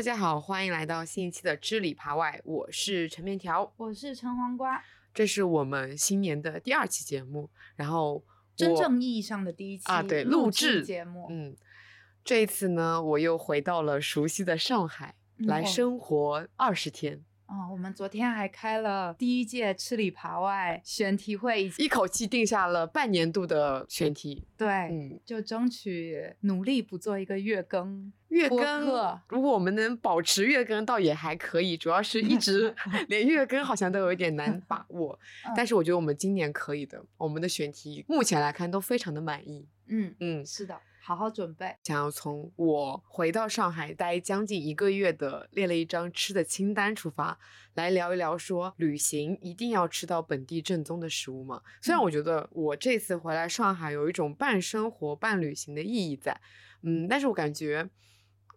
大家好，欢迎来到新一期的知里扒外，我是陈面条，我是陈黄瓜，这是我们新年的第二期节目，然后真正意义上的第一期啊，对，录制节目，嗯，这一次呢，我又回到了熟悉的上海来生活二十天。哦，我们昨天还开了第一届吃里扒外选题会，一口气定下了半年度的选题。对，嗯，就争取努力不做一个月更。月更，如果我们能保持月更，倒也还可以。主要是一直 连月更好像都有一点难把握。但是我觉得我们今年可以的，我们的选题目前来看都非常的满意。嗯嗯，是的。好好准备，想要从我回到上海待将近一个月的列了一张吃的清单出发，来聊一聊说旅行一定要吃到本地正宗的食物吗？虽然我觉得我这次回来上海有一种半生活半旅行的意义在，嗯，但是我感觉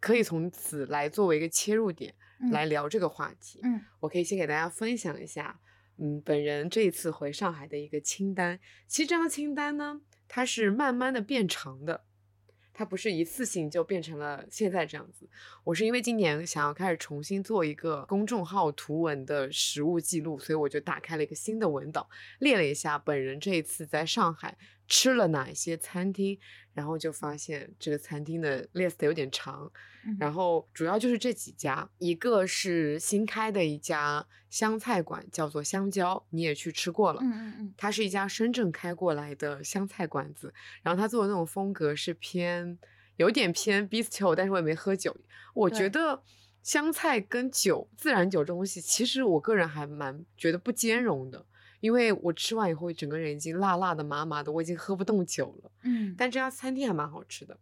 可以从此来作为一个切入点来聊这个话题。嗯，我可以先给大家分享一下，嗯，本人这一次回上海的一个清单。其实这张清单呢，它是慢慢的变长的。它不是一次性就变成了现在这样子。我是因为今年想要开始重新做一个公众号图文的实物记录，所以我就打开了一个新的文档，列了一下本人这一次在上海。吃了哪一些餐厅，然后就发现这个餐厅的 list 有点长，然后主要就是这几家，一个是新开的一家湘菜馆，叫做香蕉，你也去吃过了，嗯嗯嗯，它是一家深圳开过来的湘菜馆子，然后它做的那种风格是偏有点偏 bistro，但是我也没喝酒，我觉得湘菜跟酒自然酒这东西，其实我个人还蛮觉得不兼容的。因为我吃完以后，整个人已经辣辣的、麻麻的，我已经喝不动酒了。嗯，但这家餐厅还蛮好吃的。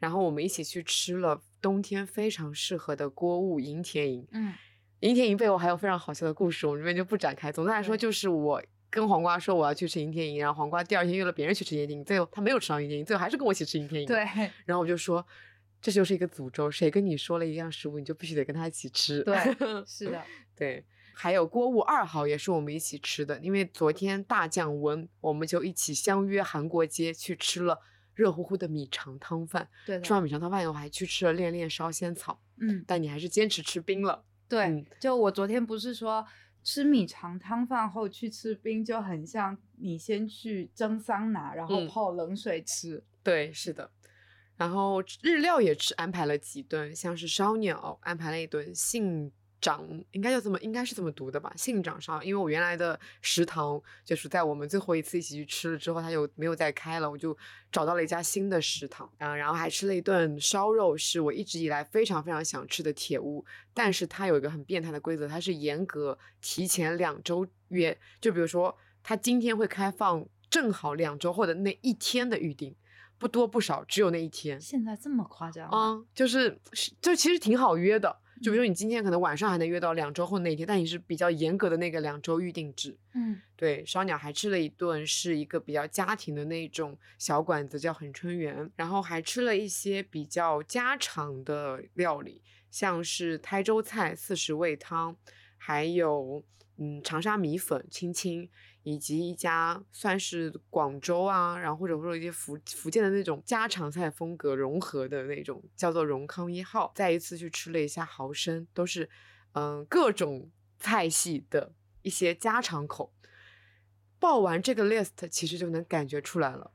然后我们一起去吃了冬天非常适合的锅物银田营。嗯，银田营背后还有非常好笑的故事，我们这边就不展开。总的来说，就是我跟黄瓜说我要去吃银田营，然后黄瓜第二天约了别人去吃银田营，最后他没有吃到银田营，最后还是跟我一起吃银田营。对。然后我就说，这就是一个诅咒，谁跟你说了一样食物，你就必须得跟他一起吃。对，是的，对。还有锅物二号也是我们一起吃的，因为昨天大降温，我们就一起相约韩国街去吃了热乎乎的米肠汤饭。对，吃完米肠汤饭以后，还去吃了恋恋烧仙草。嗯，但你还是坚持吃冰了。对，就我昨天不是说吃米肠汤饭后去吃冰，就很像你先去蒸桑拿，然后泡冷水吃。对，是的。然后日料也吃，安排了几顿，像是烧鸟，安排了一顿杏。长应该就这么，应该是这么读的吧？姓长上，因为我原来的食堂就是在我们最后一次一起去吃了之后，他就没有再开了，我就找到了一家新的食堂，嗯，然后还吃了一顿烧肉，是我一直以来非常非常想吃的铁屋，但是它有一个很变态的规则，它是严格提前两周约，就比如说它今天会开放，正好两周后的那一天的预定，不多不少，只有那一天。现在这么夸张啊？就是就其实挺好约的。就比如说你今天可能晚上还能约到两周后那一天，但你是比较严格的那个两周预定制。嗯，对，烧鸟还吃了一顿，是一个比较家庭的那种小馆子，叫恒春园。然后还吃了一些比较家常的料理，像是台州菜、四十味汤，还有嗯长沙米粉、青青。以及一家算是广州啊，然后或者说一些福福建的那种家常菜风格融合的那种，叫做荣康一号。再一次去吃了一下豪生，都是嗯各种菜系的一些家常口。报完这个 list，其实就能感觉出来了。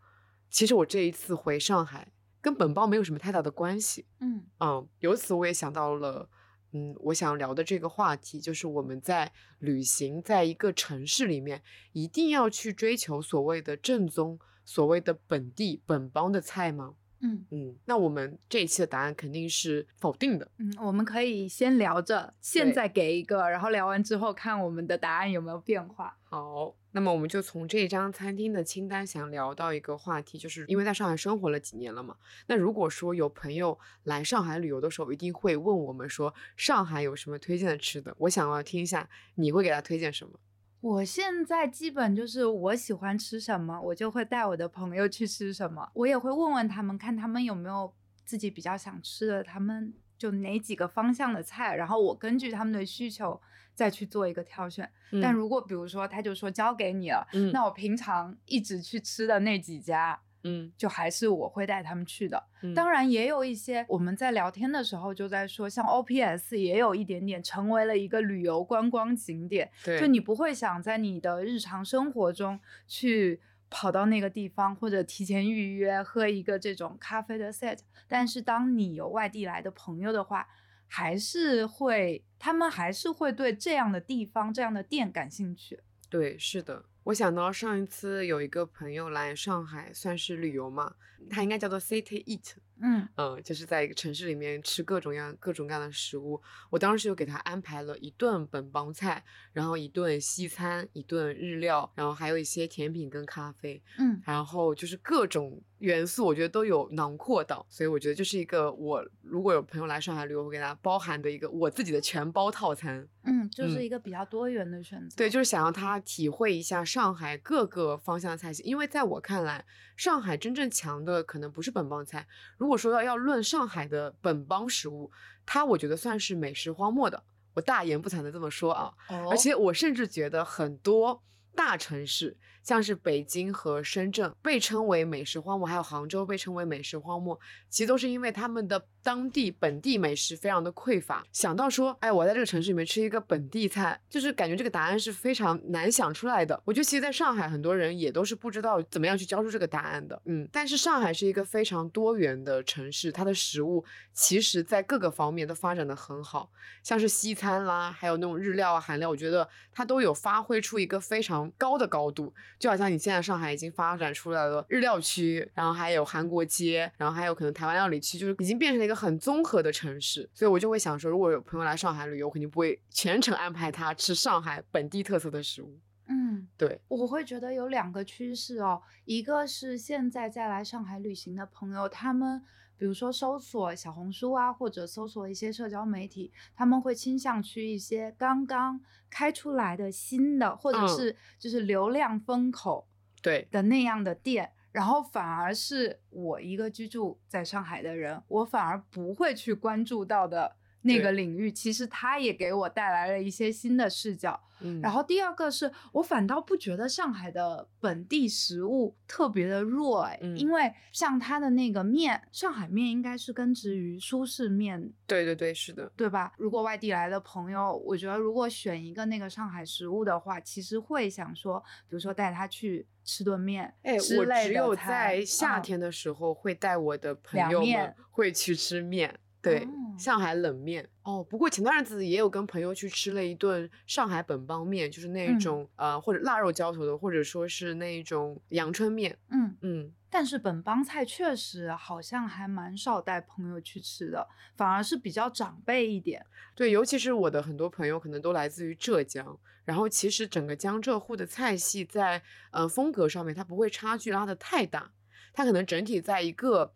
其实我这一次回上海跟本报没有什么太大的关系。嗯嗯，由此我也想到了。嗯，我想聊的这个话题就是我们在旅行，在一个城市里面，一定要去追求所谓的正宗、所谓的本地本帮的菜吗？嗯嗯，那我们这一期的答案肯定是否定的。嗯，我们可以先聊着，现在给一个，然后聊完之后看我们的答案有没有变化。好。那么我们就从这张餐厅的清单想聊到一个话题，就是因为在上海生活了几年了嘛。那如果说有朋友来上海旅游的时候，一定会问我们说上海有什么推荐的吃的。我想要听一下你会给他推荐什么。我现在基本就是我喜欢吃什么，我就会带我的朋友去吃什么。我也会问问他们，看他们有没有自己比较想吃的，他们就哪几个方向的菜，然后我根据他们的需求。再去做一个挑选，但如果比如说他就说交给你了，那我平常一直去吃的那几家，嗯就还是我会带他们去的。嗯，当然，也有一些我们在聊天的时候就在说，像 OPS 也有一点点成为了一个旅游观光景点，对，就你不会想在你的日常生活中去跑到那个地方，或者提前预约喝一个这种咖啡的 set。但是当你有外地来的朋友的话，还是会，他们还是会对这样的地方、这样的店感兴趣。对，是的。我想到上一次有一个朋友来上海，算是旅游嘛，他应该叫做 City Eat，嗯嗯，就是在一个城市里面吃各种样各种各样的食物。我当时就给他安排了一顿本帮菜，然后一顿西餐，一顿日料，然后还有一些甜品跟咖啡，嗯然后就是各种元素，我觉得都有囊括到。所以我觉得这是一个我如果有朋友来上海旅游，我给他包含的一个我自己的全包套餐。嗯，就是嗯一个比较多元的选择。对，就是想让他体会一下上海各个方向的菜系，因为在我看来，上海真正强的可能不是本帮菜。如果说要要论上海的本帮食物，它我觉得算是美食荒漠的。我大言不惭的这么说啊，哦，而且我甚至觉得很多大城市，像是北京和深圳，被称为美食荒漠，还有杭州被称为美食荒漠，其实都是因为他们的当地本地美食非常的匮乏。想到说，哎，我在这个城市里面吃一个本地菜，就是感觉这个答案是非常难想出来的。我觉得其实在上海，很多人也都是不知道怎么样去交出这个答案的。嗯，但是上海是一个非常多元的城市，它的食物其实在各个方面都发展的很好，像是西餐啦，还有那种日料啊、韩料，我觉得它都有发挥出一个非常高的高度。就好像你现在上海已经发展出来了日料区，然后还有韩国街，然后还有可能台湾料理区，就是已经变成了一个很综合的城市。所以我就会想说，如果有朋友来上海旅游，我肯定不会全程安排他吃上海本地特色的食物。嗯。对，我会觉得有两个趋势哦，一个是现在在来上海旅行的朋友，他们比如说搜索小红书啊，或者搜索一些社交媒体，他们会倾向去一些刚刚开出来的新的，或者嗯是就是流量风口对，的那样的店。然后反而是我一个居住在上海的人，我反而不会去关注到的那个领域，其实它也给我带来了一些新的视角。嗯，然后第二个是我反倒不觉得上海的本地食物特别的弱哎，嗯因为像它的那个面，上海面应该是根植于苏式面，对对对，是的，对吧？如果外地来的朋友，我觉得如果选一个那个上海食物的话，其实会想说，比如说带他去吃顿面，哎，我只有在夏嗯天的时候会带我的朋友们会去吃面。对，哦上海冷面哦。不过前段日子也有跟朋友去吃了一顿上海本帮面，就是那嗯种、呃或者腊肉浇头的，或者说是那种阳春面。嗯，嗯，但是本帮菜确实好像还蛮少带朋友去吃的，反而是比较长辈一点。对，尤其是我的很多朋友可能都来自于浙江，然后其实整个江浙沪的菜系在呃风格上面它不会差距拉的太大，它可能整体在一个。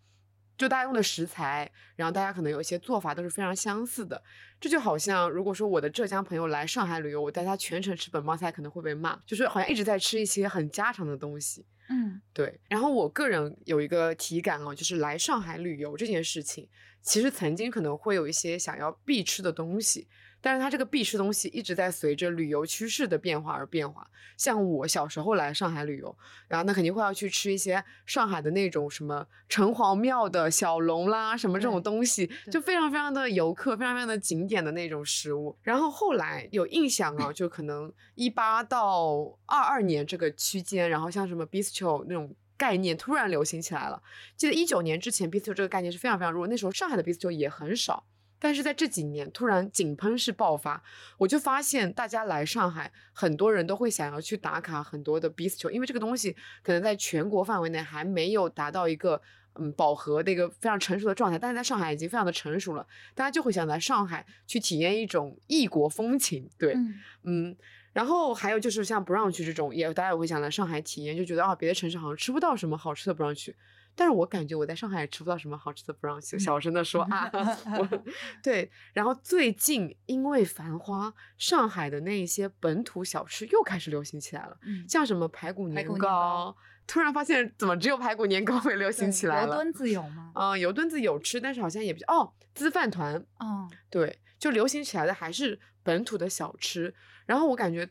就大家用的食材，然后大家可能有一些做法都是非常相似的。这就好像，如果说我的浙江朋友来上海旅游，我带他全程吃本帮菜，可能会被骂，就是好像一直在吃一些很家常的东西。嗯对，然后我个人有一个体感哦，就是来上海旅游这件事情，其实曾经可能会有一些想要必吃的东西，但是它这个必吃东西一直在随着旅游趋势的变化而变化。像我小时候来上海旅游，然后那肯定会要去吃一些上海的那种什么城隍庙的小笼啦，什么这种东西，就非常非常的游客，非常非常的景点的那种食物。然后后来有印象啊，就可能一八到二二年这个区间，然后像什么 bistro 那种。概念突然流行起来了。记得一九年之前，bistro 这个概念是非常非常弱，那时候上海的 bistro 也很少。但是在这几年突然井喷式爆发，我就发现大家来上海，很多人都会想要去打卡很多的 bistro，因为这个东西可能在全国范围内还没有达到一个嗯饱和的一个非常成熟的状态，但是在上海已经非常的成熟了，大家就会想来上海去体验一种异国风情，对，嗯嗯。然后还有就是像不让去这种，也大家也会想来上海体验，就觉得啊别的城市好像吃不到什么好吃的不让去。但是我感觉我在上海也吃不到什么好吃的不让去，小声的说啊，我 对。然后最近因为繁花，上海的那一些本土小吃又开始流行起来了，嗯，像什么排骨年糕，突然发现怎么只有排骨年糕会流行起来了。油墩子有吗？嗯、油墩子有吃，但是好像也比较哦，粢饭团，嗯，对，就流行起来的还是本土的小吃。然后我感觉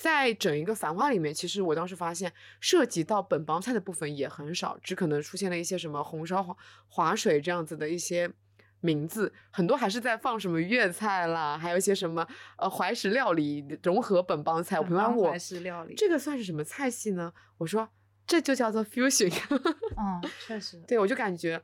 在整一个繁花里面，其实我当时发现涉及到本帮菜的部分也很少，只可能出现了一些什么红烧滑滑水这样子的一些名字，很多还是在放什么粤菜啦，还有一些什么呃怀石料理融合本帮菜。我朋友问我怀石料理，这个算是什么菜系呢？我说这就叫做 fusion。嗯，确实，对我就感觉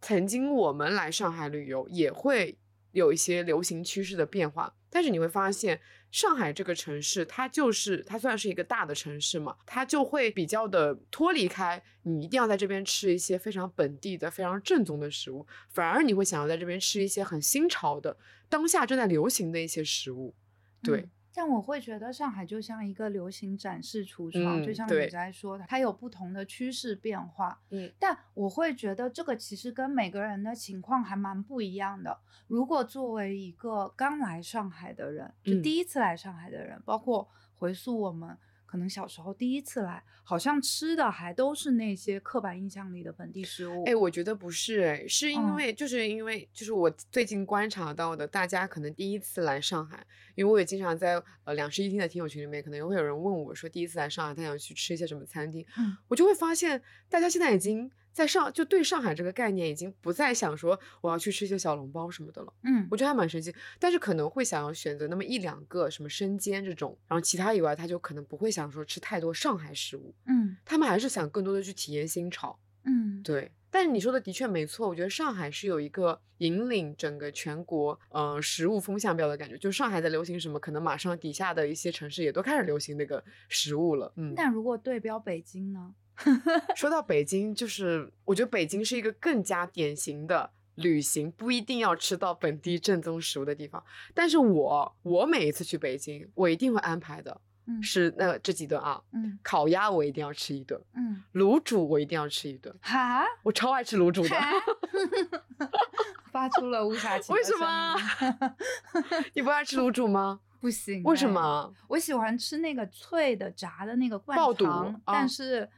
曾经我们来上海旅游也会有一些流行趋势的变化，但是你会发现。上海这个城市，它就是它算是一个大的城市嘛，它就会比较的脱离开，你一定要在这边吃一些非常本地的、非常正宗的食物，反而你会想要在这边吃一些很新潮的、当下正在流行的一些食物，对。但我会觉得上海就像一个流行展示橱窗，就像你在说的，它有不同的趋势变化。嗯，但我会觉得这个其实跟每个人的情况还蛮不一样的。如果作为一个刚来上海的人，就第一次来上海的人，包括回溯我们。可能小时候第一次来，好像吃的还都是那些刻板印象里的本地食物。哎，我觉得不是，哎，是因为就是因为就是我最近观察到的，大家可能第一次来上海，因为我也经常在呃两室一厅的听友群里面，可能也会有人问我说，第一次来上海，他想去吃一些什么餐厅，我就会发现大家现在已经。在上就对上海这个概念已经不再想说我要去吃一些小笼包什么的了，嗯，我觉得还蛮神奇。但是可能会想要选择那么一两个什么生煎这种，然后其他以外他就可能不会想说吃太多上海食物，嗯，他们还是想更多的去体验新潮，嗯，对。但是你说的的确没错，我觉得上海是有一个引领整个全国嗯食物风向标的感觉，就上海在流行什么，可能马上底下的一些城市也都开始流行那个食物了，嗯。那如果对标北京呢？说到北京，就是我觉得北京是一个更加典型的旅行不一定要吃到本地正宗食物的地方。但是我我每一次去北京，我一定会安排的，是那这几顿啊，嗯，烤鸭我一定要吃一顿，嗯，卤煮我一定要吃一顿，哈，我超爱吃卤煮的，发出了乌沙奇，为什么？你不爱吃卤煮吗？不行，为什么？我喜欢吃那个脆的炸的那个灌肠，但是。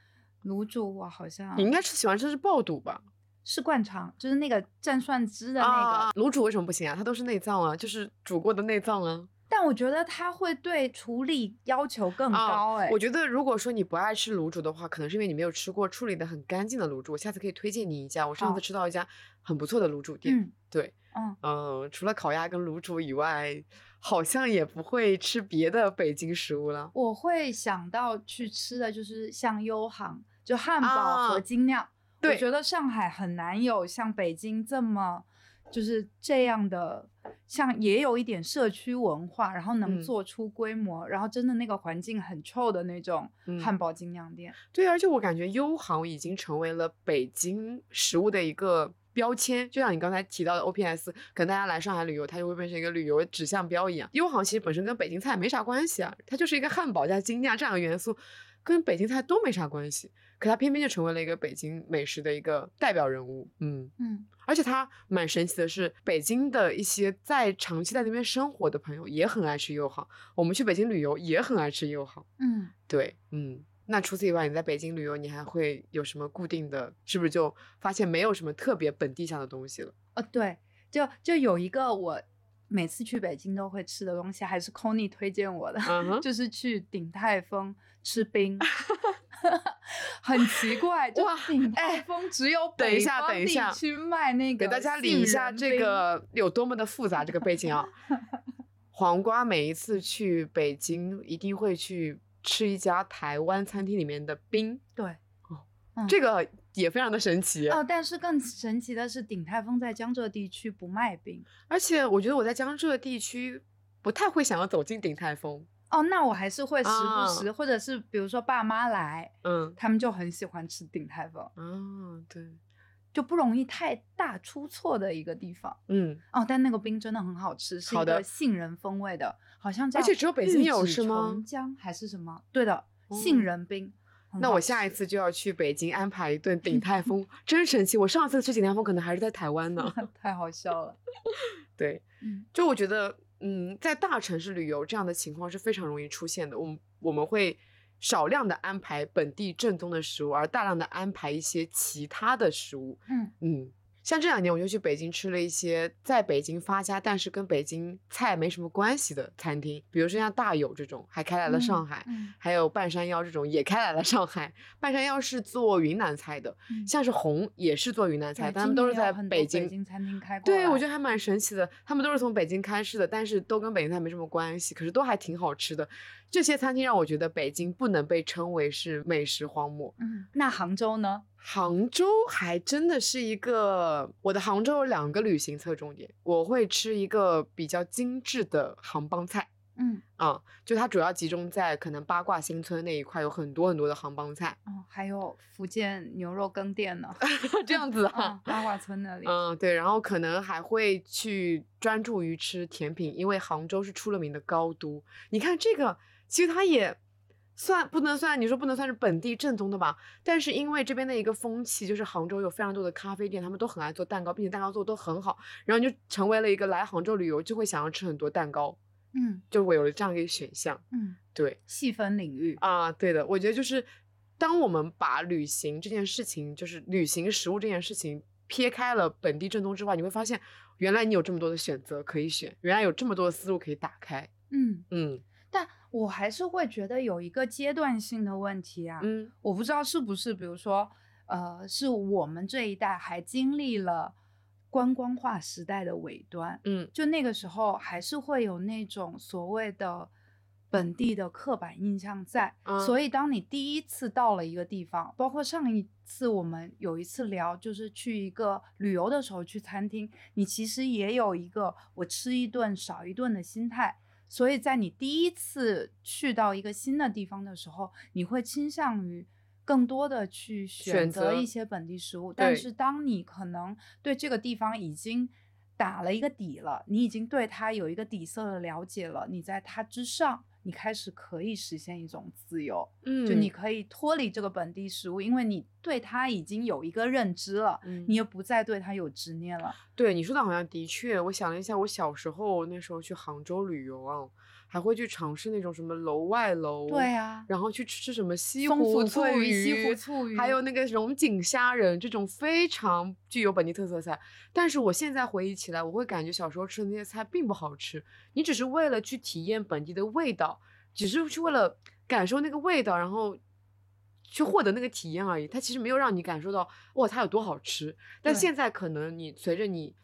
卤煮我好像你应该是喜欢吃是爆肚吧？是灌肠，就是那个蘸蒜汁的那个。卤煮为什么不行啊？它都是内脏啊，就是煮过的内脏啊。但我觉得它会对处理要求更高哎。我觉得如果说你不爱吃卤煮的话，可能是因为你没有吃过处理的很干净的卤煮。我下次可以推荐你一家，我上次吃到一家很不错的卤煮店。对，嗯嗯，除了烤鸭跟卤煮以外，好像也不会吃别的北京食物了。我会想到去吃的就是像优航。就汉堡和精酿，我觉得上海很难有像北京这么就是这样的，像也有一点社区文化，然后能做出规模，然后真的那个环境很臭的那种汉堡精酿店。对，而且我感觉优航已经成为了北京食物的一个标签，就像你刚才提到的 O P S，可能大家来上海旅游，它就会变成一个旅游指向标一样。优航其实本身跟北京菜没啥关系啊，它就是一个汉堡加精酿这样的元素，跟北京菜都没啥关系。可他偏偏就成为了一个北京美食的一个代表人物，嗯嗯，而且他蛮神奇的是，北京的一些在长期在那边生活的朋友也很爱吃友好，我们去北京旅游也很爱吃友好，嗯，对，嗯，那除此以外，你在北京旅游，你还会有什么固定的？是不是就发现没有什么特别本地向的东西了？呃，对，就就有一个我每次去北京都会吃的东西，还是 c o n y 推荐我的，就是去鼎泰丰吃冰。很奇怪，哇！鼎泰丰只有北方地区卖那个。给大家理一下这个有多么的复杂这个背景啊！黄瓜每一次去北京一定会去吃一家台湾餐厅里面的冰。对，哦，这个也非常的神奇哦。但是更神奇的是，鼎泰丰在江浙地区不卖冰，而且我觉得我在江浙地区不太会想要走进鼎泰丰。哦，那我还是会时不时，或者是比如说爸妈来，嗯，他们就很喜欢吃鼎泰丰。嗯，对，就不容易太大出错的一个地方。嗯，哦，但那个冰真的很好吃，是一个杏仁风味的，好像叫而且只有北京有是吗？江还是什么？对的，杏仁冰。那我下一次就要去北京安排一顿鼎 泰丰，真神奇！我上次吃鼎泰丰可能还是在台湾呢，太好笑了。对，就我觉得。嗯，在大城市旅游这样的情况是非常容易出现的。我们我们会少量的安排本地正宗的食物，而大量的安排一些其他的食物。嗯嗯，像这两年我就去北京吃了一些在北京发家，但是跟北京菜没什么关系的餐厅，比如说像大有这种，还开来了上海，嗯还有半山腰这种也开来了上海。半山腰是做云南菜的，嗯像是红也是做云南菜，但他们都是在。北京餐厅开过对，我觉得还蛮神奇的。他们都是从北京开市的，但是都跟北京菜没什么关系，可是都还挺好吃的。这些餐厅让我觉得北京不能被称为是美食荒漠。嗯，那杭州呢？杭州还真的是一个，我的杭州有两个旅行侧重点，我会吃一个比较精致的杭帮菜。嗯，啊、就它主要集中在可能八卦新村那一块，有很多很多的杭帮菜，哦，还有福建牛肉羹店呢，这样子啊嗯，。八卦村那里。嗯，对，然后可能还会去专注于吃甜品，因为杭州是出了名的高都。你看这个，其实它也算不能算，你说不能算是本地正宗的吧？但是因为这边的一个风气，就是杭州有非常多的咖啡店，他们都很爱做蛋糕，并且蛋糕做的都很好，然后你就成为了一个来杭州旅游就会想要吃很多蛋糕，嗯就我有了这样一个选项。嗯，对，细分领域。啊，对的，我觉得就是当我们把旅行这件事情，就是旅行食物这件事情撇开了本地正宗之外，你会发现，原来你有这么多的选择可以选，原来有这么多的思路可以打开。嗯，嗯但我还是会觉得有一个阶段性的问题啊。嗯我不知道是不是，比如说，呃，是我们这一代还经历了观光化时代的尾端，嗯就那个时候还是会有那种所谓的本地的刻板印象在，嗯所以当你第一次到了一个地方，包括上一次我们有一次聊，就是去一个旅游的时候去餐厅，你其实也有一个我吃一顿少一顿的心态。所以在你第一次去到一个新的地方的时候，你会倾向于更多的去选择一些本地食物。但是当你可能对这个地方已经打了一个底了，你已经对它有一个底色的了解了，你在它之上，你开始可以实现一种自由，嗯，就你可以脱离这个本地食物，因为你对它已经有一个认知了，嗯你也不再对它有执念了。对你说的好像的确，我想了一下，我小时候那时候去杭州旅游啊，还会去尝试那种什么楼外楼，对啊，然后去吃什么西湖醋鱼西湖醋鱼还有那个龙井虾仁这种非常具有本地特色菜。但是我现在回忆起来，我会感觉小时候吃的那些菜并不好吃。你只是为了去体验本地的味道，只是去为了感受那个味道，然后去获得那个体验而已。它其实没有让你感受到哇它有多好吃。但现在可能你随着你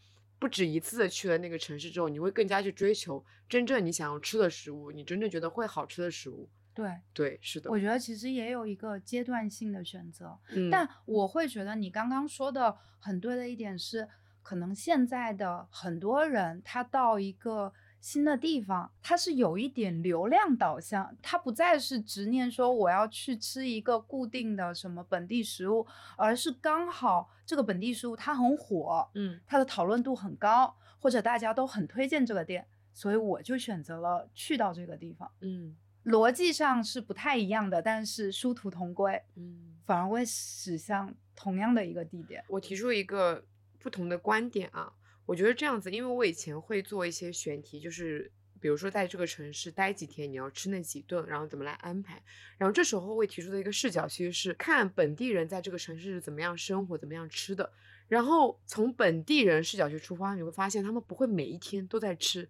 不止一次的去了那个城市之后，你会更加去追求真正你想要吃的食物，你真正觉得会好吃的食物。对，对，是的，我觉得其实也有一个阶段性的选择。嗯但我会觉得你刚刚说的很对的一点是，可能现在的很多人他到一个新的地方，它是有一点流量导向，它不再是执念说我要去吃一个固定的什么本地食物，而是刚好这个本地食物它很火，嗯它的讨论度很高，或者大家都很推荐这个店，所以我就选择了去到这个地方。嗯逻辑上是不太一样的，但是殊途同归，嗯，反而会驶向同样的一个地点。我提出一个不同的观点啊，我觉得这样子，因为我以前会做一些选题，就是比如说在这个城市待几天，你要吃那几顿，然后怎么来安排。然后这时候会提出的一个视角，其实是看本地人在这个城市是怎么样生活、怎么样吃的。然后从本地人视角去出发，你会发现他们不会每一天都在吃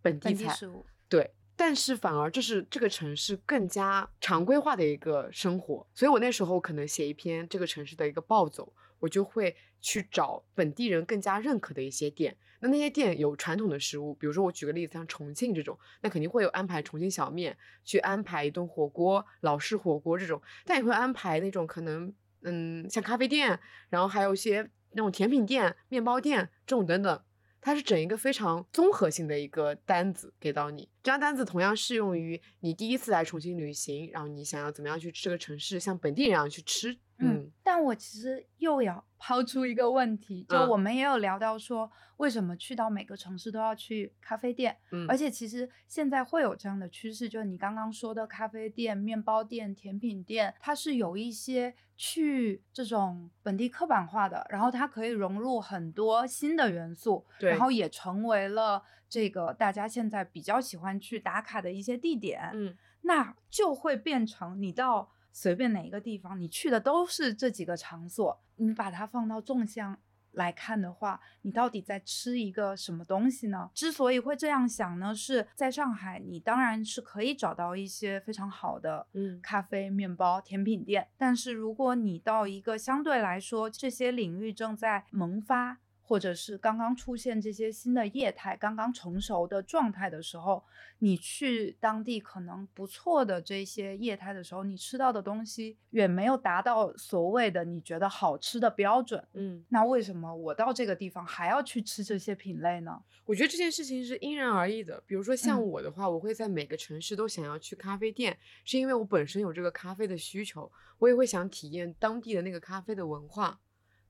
本地菜，本地食物，对，但是反而这是这个城市更加常规化的一个生活，所以我那时候可能写一篇这个城市的一个暴走，我就会去找本地人更加认可的一些店。那那些店有传统的食物，比如说我举个例子，像重庆这种，那肯定会有安排重庆小面，去安排一顿火锅，老式火锅这种，但也会安排那种可能，嗯，像咖啡店，然后还有一些那种甜品店、面包店这种等等。它是整一个非常综合性的一个单子给到你，这张单子同样适用于你第一次来重庆旅行，然后你想要怎么样去这个城市，像本地人一样去吃，嗯，但我其实又要 抛出一个问题，就嗯。我们也有聊到说，为什么去到每个城市都要去咖啡店？嗯，而且其实现在会有这样的趋势，就是你刚刚说的咖啡店、面包店、甜品店，它是有一些去这种本地刻板化的，然后它可以融入很多新的元素，对。然后也成为了这个大家现在比较喜欢去打卡的一些地点。嗯。那就会变成你到随便哪一个地方，你去的都是这几个场所，你把它放到纵向来看的话，你到底在吃一个什么东西呢？之所以会这样想呢，是在上海，你当然是可以找到一些非常好的，嗯咖啡、面包、甜品店。但是如果你到一个相对来说这些领域正在萌发，或者是刚刚出现这些新的业态、刚刚成熟的状态的时候，你去当地可能不错的这些业态的时候，你吃到的东西远没有达到所谓的你觉得好吃的标准。嗯，那为什么我到这个地方还要去吃这些品类呢？我觉得这件事情是因人而异的。比如说像嗯我的话，我会在每个城市都想要去咖啡店，是因为我本身有这个咖啡的需求，我也会想体验当地的那个咖啡的文化。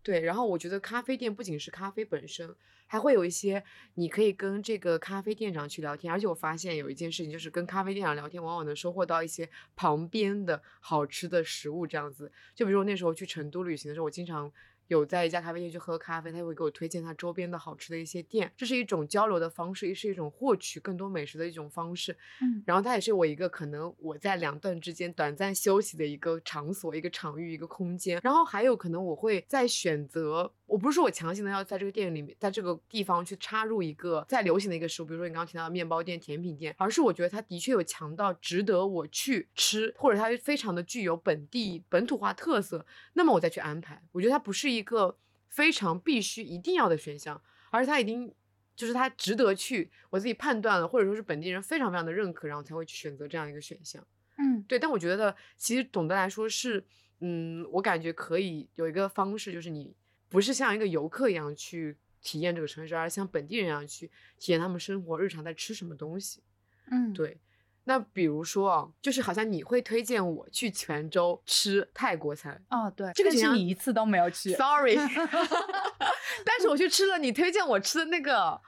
对，然后我觉得咖啡店不仅是咖啡本身，还会有一些你可以跟这个咖啡店长去聊天，而且我发现有一件事情，就是跟咖啡店长聊天，往往能收获到一些旁边的好吃的食物，这样子。就比如我那时候去成都旅行的时候，我经常有在一家咖啡店去喝咖啡，他会给我推荐他周边的好吃的一些店，这是一种交流的方式，也是一种获取更多美食的一种方式。嗯然后它也是我一个可能我在两段之间短暂休息的一个场所、一个场域、一个空间。然后还有可能我会在选择，我不是说我强行的要在这个店里面，在这个地方去插入一个在流行的一个食物，比如说你刚刚提到的面包店、甜品店，而是我觉得它的确有强到值得我去吃，或者它非常的具有本地本土化特色，那么我再去安排。我觉得它不是一个非常必须一定要的选项，而是它已经就是它值得去，我自己判断了，或者说是本地人非常非常的认可，然后才会去选择这样一个选项。嗯对，但我觉得其实总的来说是，嗯，我感觉可以有一个方式，就是你不是像一个游客一样去体验这个城市，而是像本地人一样去体验他们生活日常在吃什么东西。嗯，对，那比如说啊，就是好像你会推荐我去泉州吃泰国菜哦对，这个好像你一次都没有去。，sorry，但是我去吃了你推荐我吃的那个。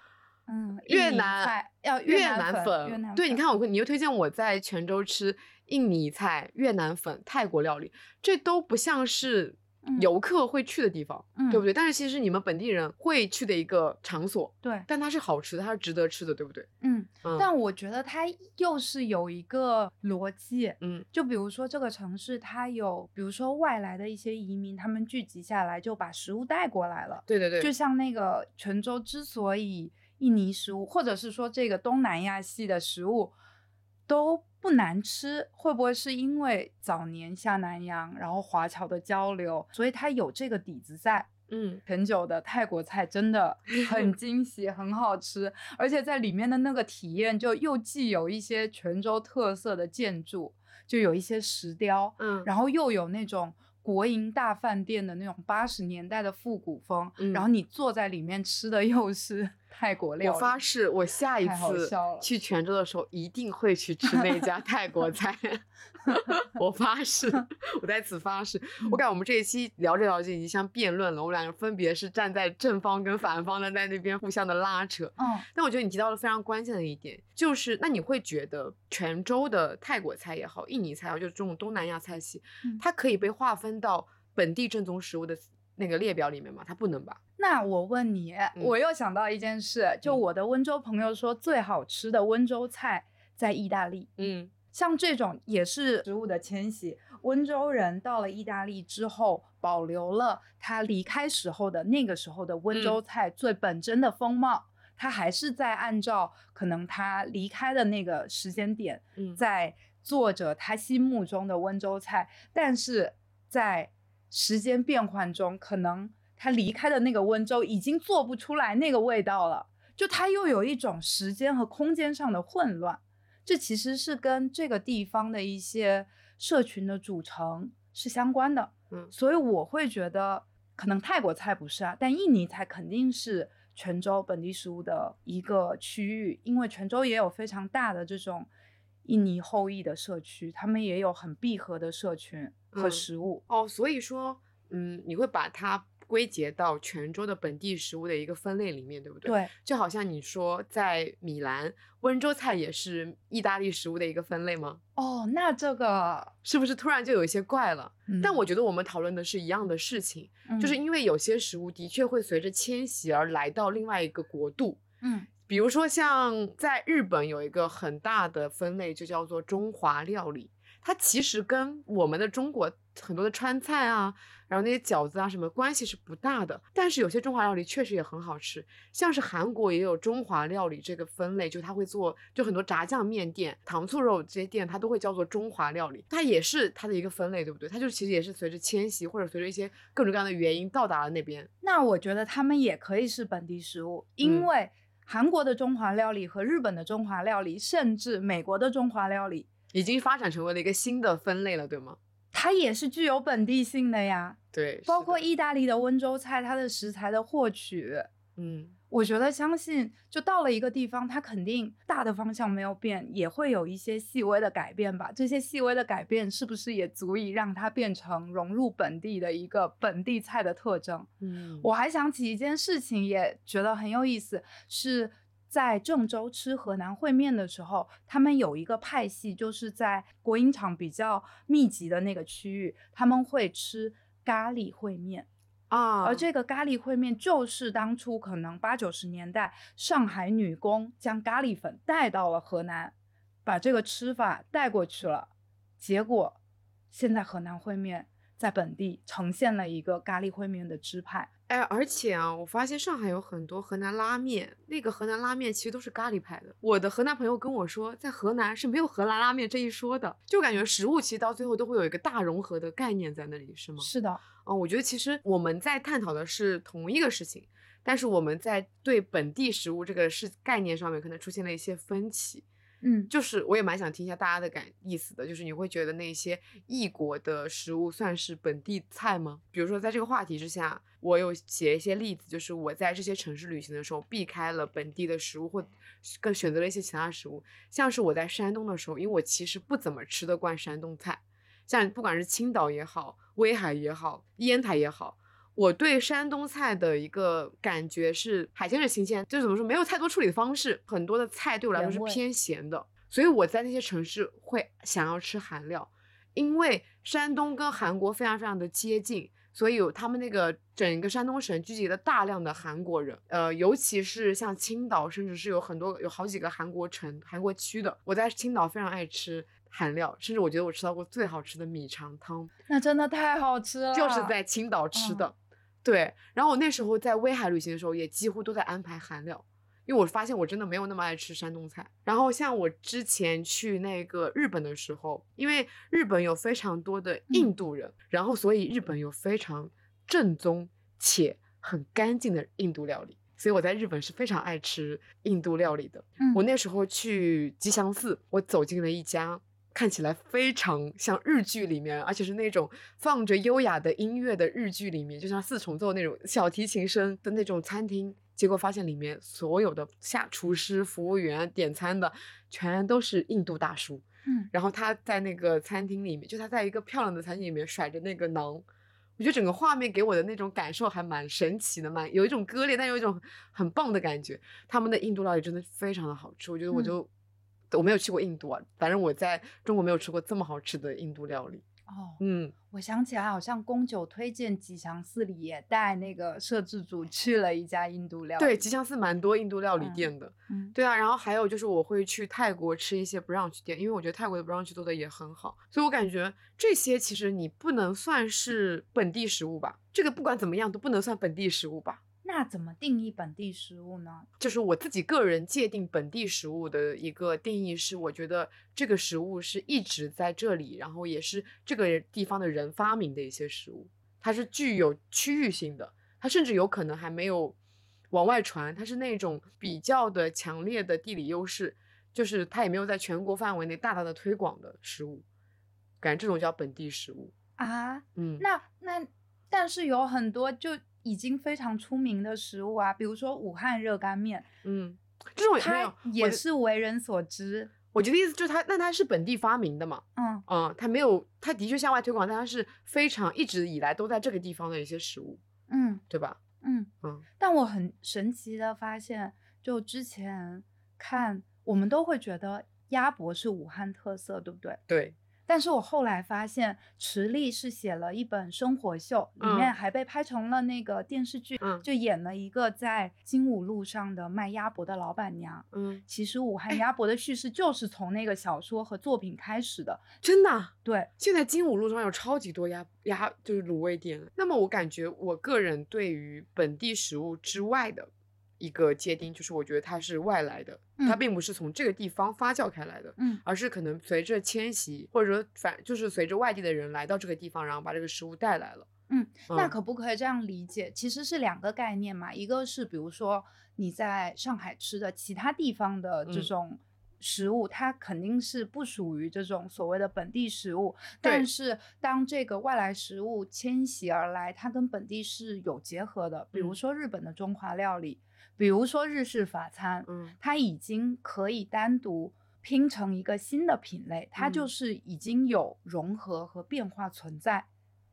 嗯，越南菜要越南粉，越南对，你看我会，你又推荐我在泉州吃印尼菜、越南粉、泰国料理，这都不像是嗯游客会去的地方，嗯对不对？但是其实你们本地人会去的一个场所，对，但它是好吃的，它是值得吃的，对不对？嗯，嗯但我觉得它又是有一个逻辑，嗯就比如说这个城市，它有比如说外来的一些移民，他们聚集下来就把食物带过来了。对对对，就像那个泉州之所以印尼食物，或者是说这个东南亚系的食物都不难吃，会不会是因为早年下南洋，然后华侨的交流，所以它有这个底子在？嗯。很久的泰国菜真的很 惊喜，很好吃，而且在里面的那个体验，就又既有一些泉州特色的建筑，就有一些石雕，嗯，然后又有那种国营大饭店的那种八十年代的复古风，嗯然后你坐在里面吃的又是泰国料理我，发誓，我下一次去泉州的时候一定会去吃那家泰国菜。我发誓，我在此发誓。我感觉我们这一期聊着聊着已经像辩论了，我们两个分别是站在正方跟反方的，在那边互相的拉扯。嗯但我觉得你提到了非常关键的一点，就是那你会觉得泉州的泰国菜也好，印尼菜也好，就是这种东南亚菜系，嗯它可以被划分到本地正宗食物的那个列表里面吗？它不能吧？那我问你，我又想到一件事，就嗯我的温州朋友说，最好吃的温州菜在意大利。嗯像这种也是食物的迁徙，温州人到了意大利之后，保留了他离开时候的那个时候的温州菜最本真的风貌。他还是在按照可能他离开的那个时间点，嗯在做着他心目中的温州菜，但是在时间变换中，可能他离开的那个温州已经做不出来那个味道了，就他又有一种时间和空间上的混乱。这其实是跟这个地方的一些社群的组成是相关的。嗯所以我会觉得，可能泰国菜不是啊，但印尼菜肯定是泉州本地食物的一个区域，因为泉州也有非常大的这种印尼后裔的社区，他们也有很闭合的社群和嗯食物。哦，所以说，嗯，你会把它归结到泉州的本地食物的一个分类里面，对不对？，对，就好像你说在米兰，温州菜也是意大利食物的一个分类吗？哦，那这个，是不是突然就有一些怪了？但嗯我觉得我们讨论的是一样的事情，就是嗯因为有些食物的确会随着迁徙而来到另外一个国度。嗯比比如说像在日本有一个很大的分类，就叫做中华料理。它其实跟我们的中国很多的川菜啊，然后那些饺子啊什么关系是不大的。但是有些中华料理确实也很好吃，像是韩国也有中华料理这个分类，就他会做，就很多炸酱面店、糖醋肉这些店，它都会叫做中华料理。它也是它的一个分类，对不对？它就其实也是随着迁徙或者随着一些各种各样的原因到达了那边。那我觉得他们也可以是本地食物，因嗯为韩国的中华料理和日本的中华料理，甚至美国的中华料理，已经发展成为了一个新的分类了，对吗？它也是具有本地性的呀。对，包括意大利的温州菜，它的食材的获取，嗯。我觉得相信就到了一个地方，它肯定大的方向没有变，也会有一些细微的改变吧。这些细微的改变是不是也足以让它变成融入本地的一个本地菜的特征？嗯，我还想起一件事情，也觉得很有意思，是在郑州吃河南烩面的时候，他们有一个派系，就是在国营厂比较密集的那个区域，他们会吃咖喱烩面。啊，而这个咖喱烩面就是当初可能八九十年代上海女工将咖喱粉带到了河南，把这个吃法带过去了，结果现在河南烩面在本地呈现了一个咖喱烩面的支派。哎，而且啊，我发现上海有很多河南拉面，那个河南拉面其实都是咖喱派的。我的河南朋友跟我说，在河南是没有河南拉面这一说的，就感觉食物其实到最后都会有一个大融合的概念在那里，是吗？是的，嗯，我觉得其实我们在探讨的是同一个事情，但是我们在对本地食物这个是概念上面可能出现了一些分歧。嗯，就是我也蛮想听一下大家的感意思的，就是你会觉得那些异国的食物算是本地菜吗？比如说在这个话题之下，我有写一些例子，就是我在这些城市旅行的时候避开了本地的食物，或更选择了一些其他食物，像是我在山东的时候，因为我其实不怎么吃得惯山东菜，像不管是青岛也好，威海也好，烟台也好。我对山东菜的一个感觉是海鲜是新鲜，就怎么说没有太多处理的方式，很多的菜对我来说是偏咸的，所以我在那些城市会想要吃韩料，因为山东跟韩国非常非常的接近，所以有他们那个整个山东省聚集了大量的韩国人，呃，尤其是像青岛，甚至是有很多有好几个韩国城、韩国区的，我在青岛非常爱吃韩料，甚至我觉得我吃到过最好吃的米肠汤，那真的太好吃了，就是在青岛吃嗯的。对，然后我那时候在威海旅行的时候，也几乎都在安排韩料，因为我发现我真的没有那么爱吃山东菜。然后像我之前去那个日本的时候，因为日本有非常多的印度人，然后所以日本有非常正宗且很干净的印度料理。所以我在日本是非常爱吃印度料理的。嗯我那时候去吉祥寺，我走进了一家看起来非常像日剧里面，而且是那种放着优雅的音乐的日剧里面，就像四重奏那种小提琴声的那种餐厅。结果发现里面所有的下厨师、服务员、点餐的，全都是印度大叔。嗯，然后他在那个餐厅里面，就他在一个漂亮的餐厅里面甩着那个馕，我觉得整个画面给我的那种感受还蛮神奇的，蛮有一种割裂，但有一种很棒的感觉。他们的印度料理真的非常的好吃，我觉得我嗯就、我没有去过印度啊，反正我在中国没有吃过这么好吃的印度料理。哦，嗯，我想起来，好像宫九推荐吉祥寺里也带那个摄制组去了一家印度料理。对，吉祥寺蛮多印度料理嗯店的。嗯，对啊，然后还有就是我会去泰国吃一些 brunch 店，因为我觉得泰国的 brunch 做的也很好，所以我感觉这些其实你不能算是本地食物吧，这个不管怎么样都不能算本地食物吧。那怎么定义本地食物呢？就是我自己个人界定本地食物的一个定义是，我觉得这个食物是一直在这里，然后也是这个地方的人发明的一些食物，它是具有区域性的，它甚至有可能还没有往外传，它是那种比较的强烈的地理优势，就是它也没有在全国范围内大大的推广的食物，感觉这种叫本地食物。啊，嗯，那那但是有很多就已经非常出名的食物啊，比如说武汉热干面，嗯，这种它，也是为人所知。我觉得意思就是它，那它是本地发明的嘛，嗯嗯，它没有，它的确向外推广，但它是非常一直以来都在这个地方的一些食物，嗯对吧？嗯嗯但我很神奇的发现，就之前看我们都会觉得鸭脖是武汉特色，对不对？对，但是我后来发现，池莉是写了一本生活秀，里面嗯还被拍成了那个电视剧，嗯就演了一个在金武路上的卖鸭脖的老板娘。嗯，其实武汉鸭脖的叙事就是从那个小说和作品开始的。真的啊、对，现在金武路上有超级多鸭鸭，就是卤味店。那么我感觉我个人对于本地食物之外的一个界定，就是我觉得它是外来的，它嗯并不是从这个地方发酵开来的，嗯而是可能随着迁徙或者说反就是随着外地的人来到这个地方，然后把这个食物带来了。嗯，那嗯可不可以这样理解？其实是两个概念嘛，一个是比如说你在上海吃的其他地方的这嗯种食物，它肯定是不属于这种所谓的本地食物，但是当这个外来食物迁徙而来，它跟本地是有结合的，比如嗯说日本的中华料理，比如说日式法餐，嗯它已经可以单独。拼成一个新的品类，它就嗯是已经有融合和变化存在。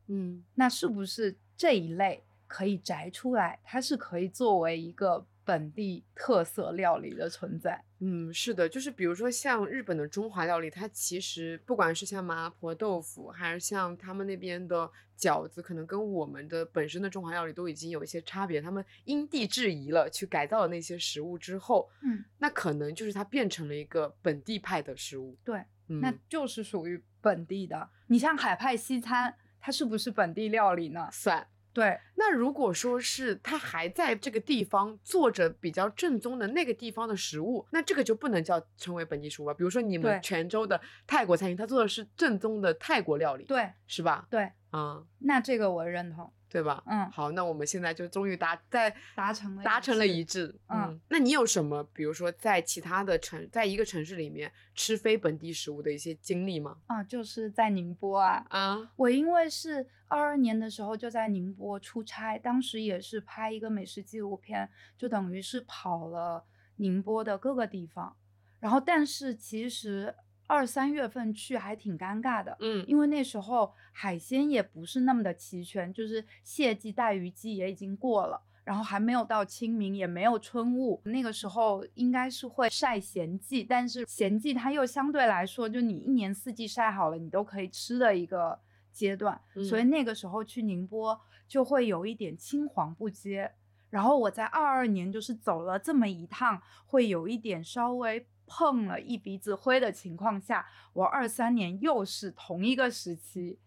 嗯那是不是这一类可以摘出来？它是可以作为一个本地特色料理的存在。嗯，是的，就是比如说像日本的中华料理，它其实不管是像麻婆豆腐，还是像他们那边的饺子，可能跟我们的本身的中华料理都已经有一些差别。他们因地制宜了，去改造了那些食物之后，嗯，那可能就是它变成了一个本地派的食物。对，嗯，那就是属于本地的。你像海派西餐，它是不是本地料理呢？算。对，那如果说是他还在这个地方做着比较正宗的那个地方的食物，那这个就不能叫称为本地食物吧？比如说你们泉州的泰国餐厅，他做的是正宗的泰国料理，对，是吧？对，啊、那这个我认同，对吧？嗯好，那我们现在就终于达在达成了达成了一致。嗯那你有什么，比如说在其他的城，在一个城市里面吃非本地食物的一些经历吗？啊，就是在宁波啊。啊，我因为是二二年的时候就在宁波出差，当时也是拍一个美食纪录片，就等于是跑了宁波的各个地方。然后，但是其实二三月份去还挺尴尬的，嗯因为那时候海鲜也不是那么的齐全，就是蟹季、带鱼季也已经过了。然后还没有到清明，也没有春雾，那个时候应该是会晒咸季，但是咸季它又相对来说，就你一年四季晒好了，你都可以吃的一个阶段，所以嗯那个时候去宁波就会有一点青黄不接。然后我在二二年就是走了这么一趟，会有一点稍微碰了一鼻子灰的情况下，我二三年又是同一个时期，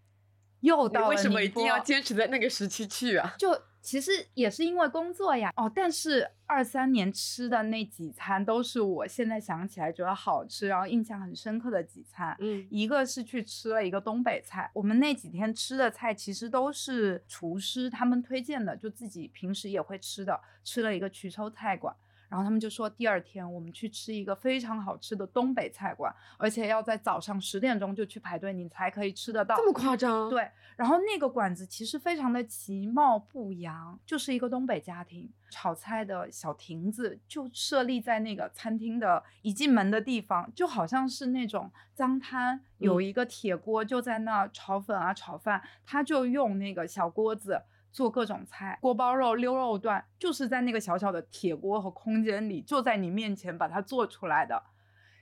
又到了为什么一定要坚持在那个时期去啊？就其实也是因为工作呀，哦，但是二三年吃的那几餐都是我现在想起来觉得好吃，然后印象很深刻的几餐。嗯一个是去吃了一个东北菜，我们那几天吃的菜其实都是厨师他们推荐的，就自己平时也会吃的。吃了一个衢州菜馆，然后他们就说第二天我们去吃一个非常好吃的东北菜馆，而且要在早上十点钟就去排队，你才可以吃得到。这么夸张？，对，然后那个馆子其实非常的其貌不扬，就是一个东北家庭炒菜的小亭子，就设立在那个餐厅的一进门的地方，就好像是那种脏摊，有嗯一个铁锅就在那儿炒粉啊炒饭，他就用那个小锅子。做各种菜，锅包肉、溜肉段，就是在那个小小的铁锅和空间里，就在你面前把它做出来的。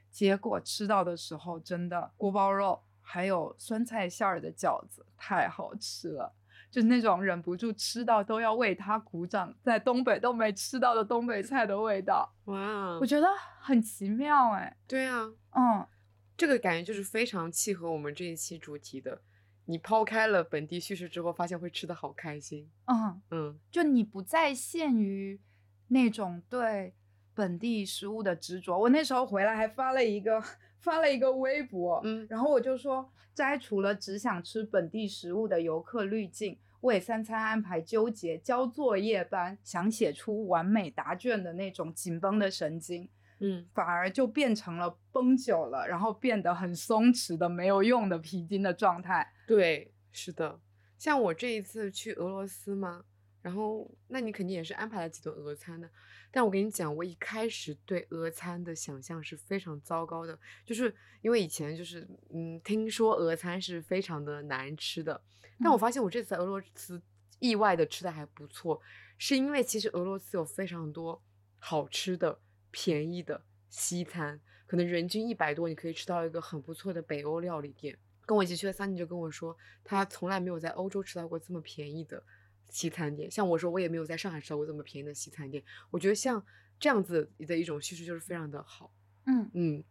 结果吃到的时候，真的锅包肉还有酸菜馅儿的饺子太好吃了，就是那种忍不住吃到都要为它鼓掌，在东北都没吃到的东北菜的味道，哇我，觉得很奇妙哎。对啊，嗯，这个感觉就是非常契合我们这一期主题的。你抛开了本地叙事之后，发现会吃的好开心。嗯，嗯就你不再限于那种对本地食物的执着。我那时候回来还发了一个发了一个微博，嗯然后我就说，摘除了只想吃本地食物的游客滤镜，为三餐安排纠结、交作业般想写出完美答卷的那种紧绷的神经，嗯反而就变成了绷久了，然后变得很松弛的、没有用的皮筋的状态。对，是的。像我这一次去俄罗斯嘛，然后那你肯定也是安排了几顿俄餐的。但我跟你讲，我一开始对俄餐的想象是非常糟糕的，就是因为以前就是嗯，听说俄餐是非常的难吃的，但我嗯发现我这次在俄罗斯意外的吃的还不错，是因为其实俄罗斯有非常多好吃的、便宜的西餐，可能人均一百多，你可以吃到一个很不错的北欧料理店。跟我一起去的桑尼就跟我说，他从来没有在欧洲吃到过这么便宜的西餐店。像我说，我也没有在上海吃到过这么便宜的西餐店。我觉得像这样子的一种叙事就是非常的好。嗯嗯，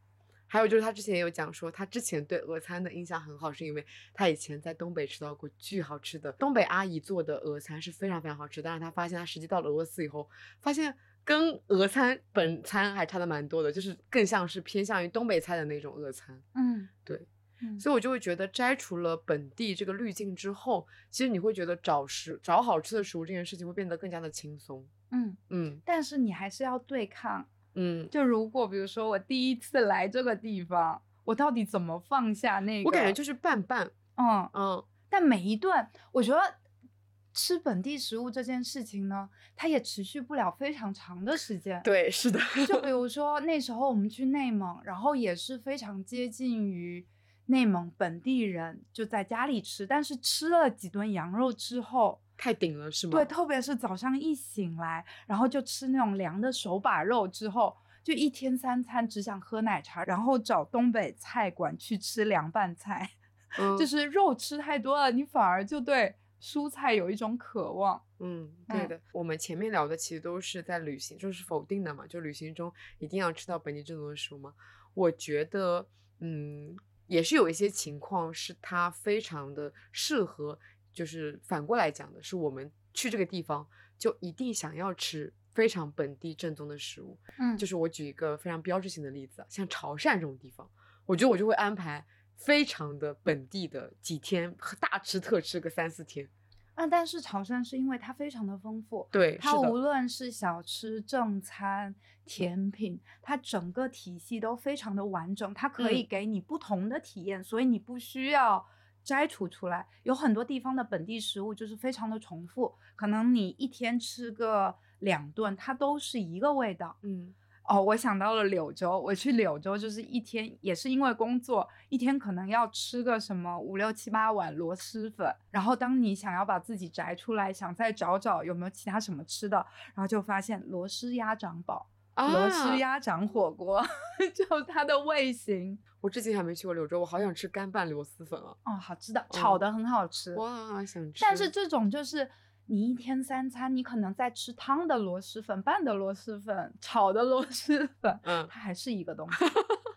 还有就是他之前也有讲说，他之前对俄餐的印象很好，是因为他以前在东北吃到过巨好吃的东北阿姨做的俄餐是非常非常好吃。但是他发现他实际到了俄罗斯以后，发现跟俄餐本餐还差的蛮多的，就是更像是偏向于东北菜的那种俄餐。嗯，对。嗯所以我就会觉得摘除了本地这个滤镜之后，其实你会觉得找食找好吃的食物这件事情会变得更加的轻松。嗯，嗯但是你还是要对抗。嗯，就如果比如说我第一次来这个地方，我到底怎么放下那个？我感觉就是半半。嗯，嗯但每一顿，我觉得吃本地食物这件事情呢，它也持续不了非常长的时间。，对，是的。就比 如说那时候我们去内蒙，然后也是非常接近于内蒙本地人就在家里吃，但是吃了几顿羊肉之后，太顶了是吗？对，特别是早上一醒来，然后就吃那种凉的手把肉之后，就一天三餐只想喝奶茶，然后找东北菜馆去吃凉拌菜，嗯，就是肉吃太多了，你反而就对蔬菜有一种渴望。嗯，对嗯的。我们前面聊的其实都是在旅行，就是否定的嘛，就旅行中一定要吃到本地正宗的食物吗？我觉得，嗯，也是有一些情况是它非常的适合，就是反过来讲的是，我们去这个地方就一定想要吃非常本地正宗的食物。嗯就是我举一个非常标志性的例子啊，像潮汕这种地方，我觉得我就会安排非常的本地的几天，大吃特吃个三四天。啊，但是潮汕是因为它非常的丰富，对，它无论是小吃、正餐、甜品，它整个体系都非常的完整，它可以嗯给你不同的体验，所以你不需要摘除出来。有很多地方的本地食物就是非常的重复，可能你一天吃个两顿，它都是一个味道。嗯哦，我想到了柳州，我去柳州就是一天，也是因为工作，一天可能要吃个什么五六七八碗螺蛳粉，然后当你想要把自己摘出来，想再找找有没有其他什么吃的，然后就发现螺蛳鸭掌煲、啊，螺蛳鸭掌火锅，就它的味型，我至今还没去过柳州，我好想吃干拌螺蛳粉啊！哦，好吃的，炒嗯的很好吃。哇，想吃。但是这种就是你一天三餐，你可能在吃汤的螺蛳粉、拌的螺蛳粉、炒的螺蛳粉，嗯，它还是一个东西。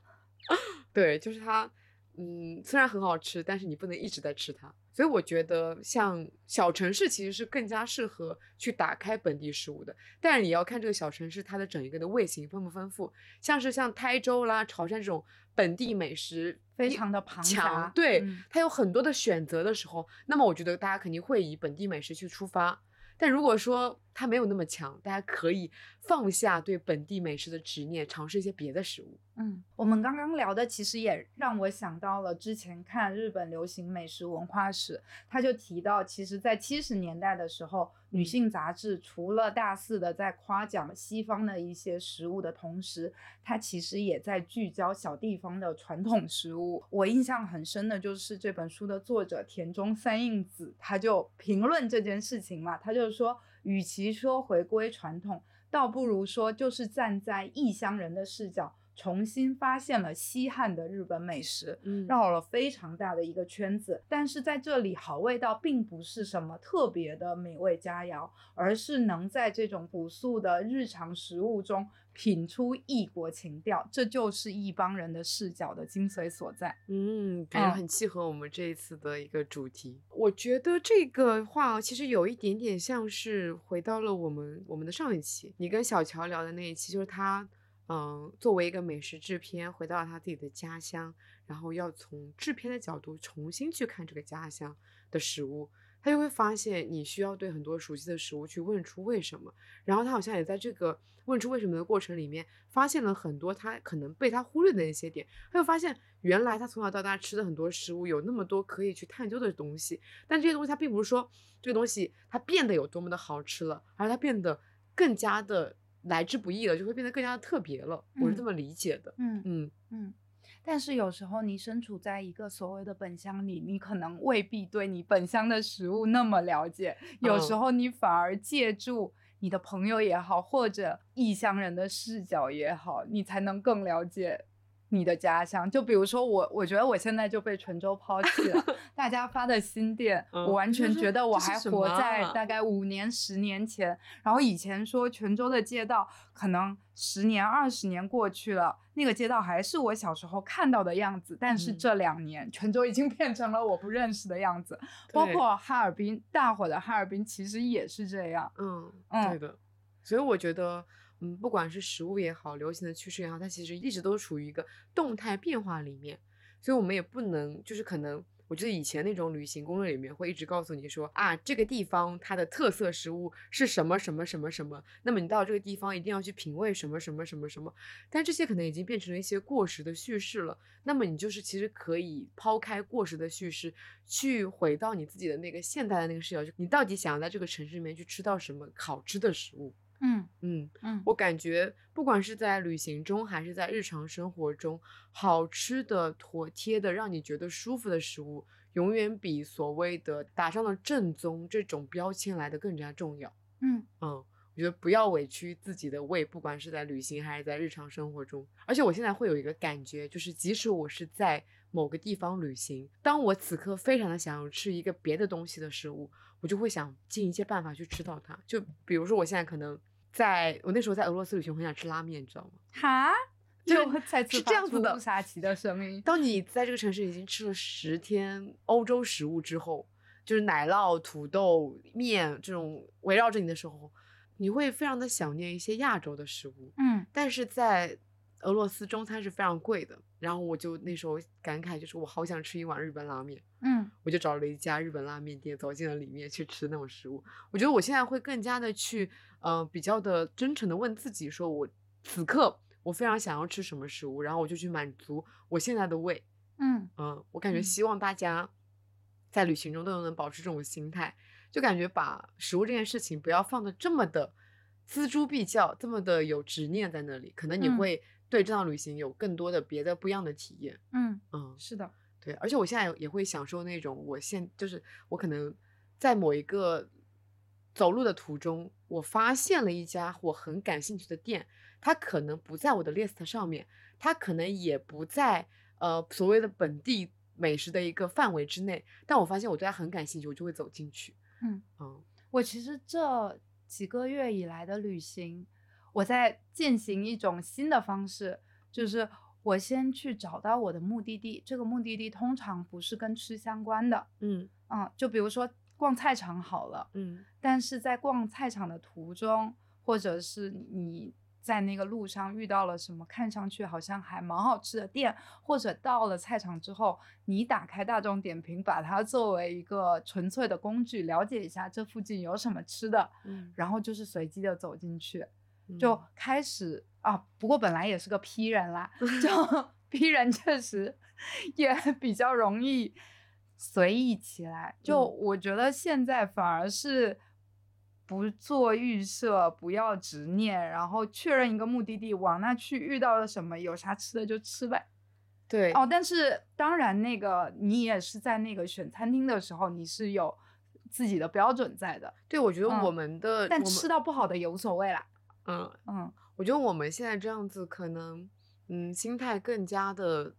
对，就是它，嗯，虽然很好吃，但是你不能一直在吃它。所以我觉得，像小城市其实是更加适合去打开本地食物的，但是也要看这个小城市它的整一个的味型丰不丰富。像是像台州啦、潮汕这种本地美食非常的庞强杂，对，嗯它有很多的选择的时候，那么我觉得大家肯定会以本地美食去出发。但如果说它没有那么强，大家可以放下对本地美食的执念，尝试一些别的食物。嗯，我们刚刚聊的其实也让我想到了之前看日本流行美食文化史，他就提到，其实，在七十年代的时候，女性杂志除了大肆的在夸奖西方的一些食物的同时，它其实也在聚焦小地方的传统食物。我印象很深的就是这本书的作者田中三印子，他就评论这件事情嘛，他就说，与其说回归传统，倒不如说就是站在异乡人的视角。重新发现了西汉的日本美食，嗯绕了非常大的一个圈子。但是在这里，好味道并不是什么特别的美味佳肴，而是能在这种朴素的日常食物中品出异国情调，这就是一帮人的视角的精髓所在。嗯，感觉嗯很契合我们这一次的一个主题。我觉得这个话其实有一点点像是回到了我们我们的上一期，你跟小乔聊的那一期，就是他，嗯，作为一个美食制片，回到了他自己的家乡，然后要从制片的角度重新去看这个家乡的食物。他就会发现，你需要对很多熟悉的食物去问出为什么，然后他好像也在这个问出为什么的过程里面，发现了很多他可能被他忽略的一些点，他就发现原来他从小到大吃的很多食物有那么多可以去探究的东西，但这些东西它并不是说这个东西它变得有多么的好吃了，而它变得更加的来之不易了，就会变得更加的特别了，我是这嗯么理解的。嗯嗯嗯。但是有时候你身处在一个所谓的本乡里，你可能未必对你本乡的食物那么了解，有时嗯。候你反而借助你的朋友也好，或者异乡人的视角也好，你才能更了解你的家乡。就比如说我，我觉得我现在就被泉州抛弃了。大家发的新店，嗯我完全觉得我还活在大概五年、十年前。然后以前说泉州的街道，可能十年、二十年过去了，那个街道还是我小时候看到的样子。但是嗯这两年，泉州已经变成了我不认识的样子。包括哈尔滨，大伙的哈尔滨其实也是这样。嗯，嗯对的。所以我觉得，嗯，不管是食物也好，流行的趋势也好，它其实一直都处于一个动态变化里面。所以我们也不能，就是可能，我觉得以前那种旅行攻略里面会一直告诉你说啊，这个地方它的特色食物是什么什么什么什么，那么你到这个地方一定要去品味什么什么什么什么。但这些可能已经变成了一些过时的叙事了。那么你就是其实可以抛开过时的叙事，去回到你自己的那个现代的那个视角，就你到底想要在这个城市里面去吃到什么好吃的食物？嗯嗯，嗯，我感觉不管是在旅行中还是在日常生活中，好吃的、妥帖的、让你觉得舒服的食物，永远比所谓的打上了正宗这种标签来的更加重要。嗯嗯，我觉得不要委屈自己的胃，不管是在旅行还是在日常生活中。而且我现在会有一个感觉，就是即使我是在某个地方旅行，当我此刻非常的想要吃一个别的东西的食物，我就会想尽一切办法去吃到它。就比如说我现在可能在我那时候在俄罗斯旅行，我很想吃拉面，你知道吗？哈，就再次这样子的发出沙琪的声音。当你在这个城市已经吃了十天欧洲食物之后，就是奶酪、土豆、面这种围绕着你的时候，你会非常的想念一些亚洲的食物。嗯但是在俄罗斯中餐是非常贵的，然后我就那时候感慨，就是我好想吃一碗日本拉面，嗯。我就找了一家日本拉面店，走进了里面去吃那种食物。我觉得我现在会更加的去，呃，比较的真诚的问自己，说我此刻我非常想要吃什么食物，然后我就去满足我现在的胃。嗯。嗯，我感觉嗯。希望大家在旅行中都能保持这种心态，就感觉把食物这件事情不要放的这么的锱铢必较，这么的有执念在那里，可能你嗯。会对这趟旅行有更多的别的不一样的体验。嗯，嗯，是的。对，而且我现在也会享受那种我现就是我可能在某一个走路的途中，我发现了一家我很感兴趣的店，它可能不在我的 list 上面，它可能也不在呃所谓的本地美食的一个范围之内，但我发现我对它很感兴趣，我就会走进去。嗯嗯我其实这几个月以来的旅行，我在践行一种新的方式，就是我先去找到我的目的地。这个目的地通常不是跟吃相关的，嗯。嗯，就比如说逛菜场好了，嗯。但是在逛菜场的途中，或者是你在那个路上遇到了什么看上去好像还蛮好吃的店，或者到了菜场之后，你打开大众点评，把它作为一个纯粹的工具，了解一下这附近有什么吃的，嗯，然后就是随机的走进去，嗯就开始啊。不过本来也是个 P 人啦，就 P 人确实也 比较容易随意起来。就嗯我觉得现在反而是不做预设，不要执念，然后确认一个目的地，往那去遇到了什么，有啥吃的就吃呗。对哦，但是当然，那个你也是在那个选餐厅的时候，你是有自己的标准在的，对，我觉得嗯我们的、但吃到不好的也无所谓啦。嗯。嗯。我觉得我们现在这样子，可能嗯，心态更加的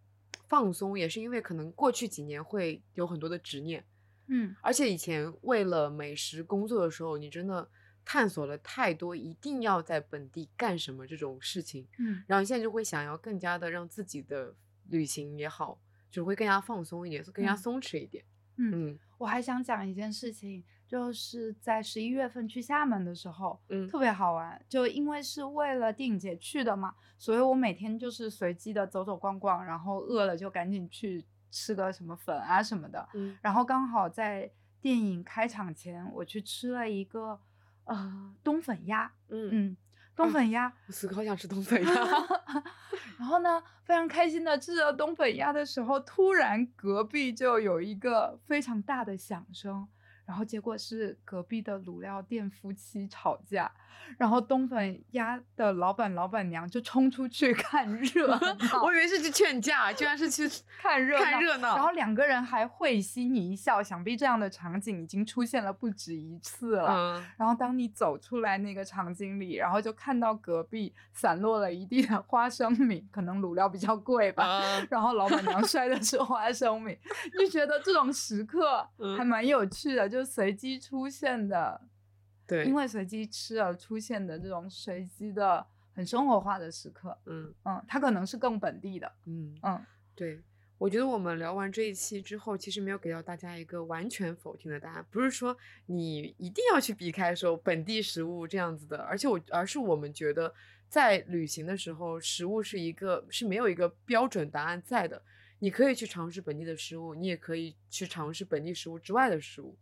放松，也是因为可能过去几年会有很多的执念，嗯。而且以前为了美食工作的时候，你真的探索了太多一定要在本地干什么这种事情，嗯。然后现在就会想要更加的让自己的旅行也好，就会更加放松一点，更加嗯。松弛一点。嗯，嗯。我还想讲一件事情，就是在十一月份去厦门的时候，嗯特别好玩。就因为是为了电影节去的嘛，所以我每天就是随机的走走逛逛，然后饿了就赶紧去吃个什么粉啊什么的。嗯然后刚好在电影开场前，我去吃了一个呃冬粉鸭，嗯，嗯，冬啊粉鸭。我此刻好想吃冬粉鸭。然后呢，非常开心的吃着冬粉鸭的时候，突然隔壁就有一个非常大的响声，然后结果是隔壁的卤料店夫妻吵架，然后东粉鸭的老板老板娘就冲出去 看热闹，我以为是去劝架，居然是去 看热看热闹。然后两个人还会心一笑，想必这样的场景已经出现了不止一次了。嗯，然后当你走出来那个场景里，然后就看到隔壁散落了一地的花生米，可能卤料比较贵吧，啊然后老板娘摔的是花生米，就觉得这种时刻嗯还蛮有趣的，就随机出现的，对，因为随机吃而出现的这种随机的很生活化的时刻，嗯嗯，它可能是更本地的，嗯嗯，对。我觉得我们聊完这一期之后，其实没有给到大家一个完全否定的答案，不是说你一定要去避开说本地食物这样子的，而且我而是我们觉得在旅行的时候，食物是一个是没有一个标准答案在的，你可以去尝试本地的食物，你也可以去尝试本地食物之外的食物。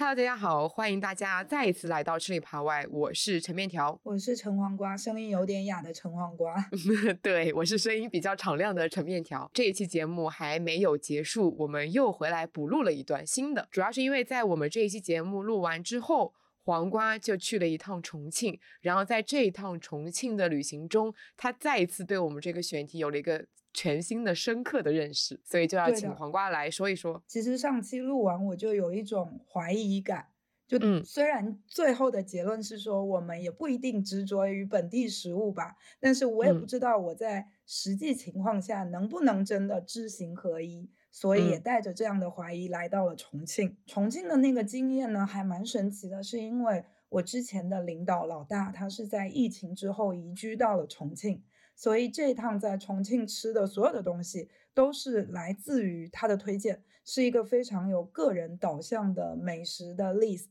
Hello，大家好，欢迎大家再一次来到吃里扒外，我是陈面条。我是陈黄瓜，声音有点哑的陈黄瓜。对我是声音比较敞亮的陈面条。这一期节目还没有结束，我们又回来补录了一段新的，主要是因为在我们这一期节目录完之后。黄瓜就去了一趟重庆，然后在这一趟重庆的旅行中，他再一次对我们这个选题有了一个全新的、深刻的认识，所以就要请黄瓜来说一说。其实上期录完我就有一种怀疑感，就嗯虽然最后的结论是说我们也不一定执着于本地食物吧，但是我也不嗯知道我在实际情况下能不能真的知行合一。所以也嗯带着这样的怀疑来到了重庆。重庆的那个经验呢，还蛮神奇的，是因为我之前的领导老大，他是在疫情之后移居到了重庆，所以这一趟在重庆吃的所有的东西都是来自于他的推荐，是一个非常有个人导向的美食的 list。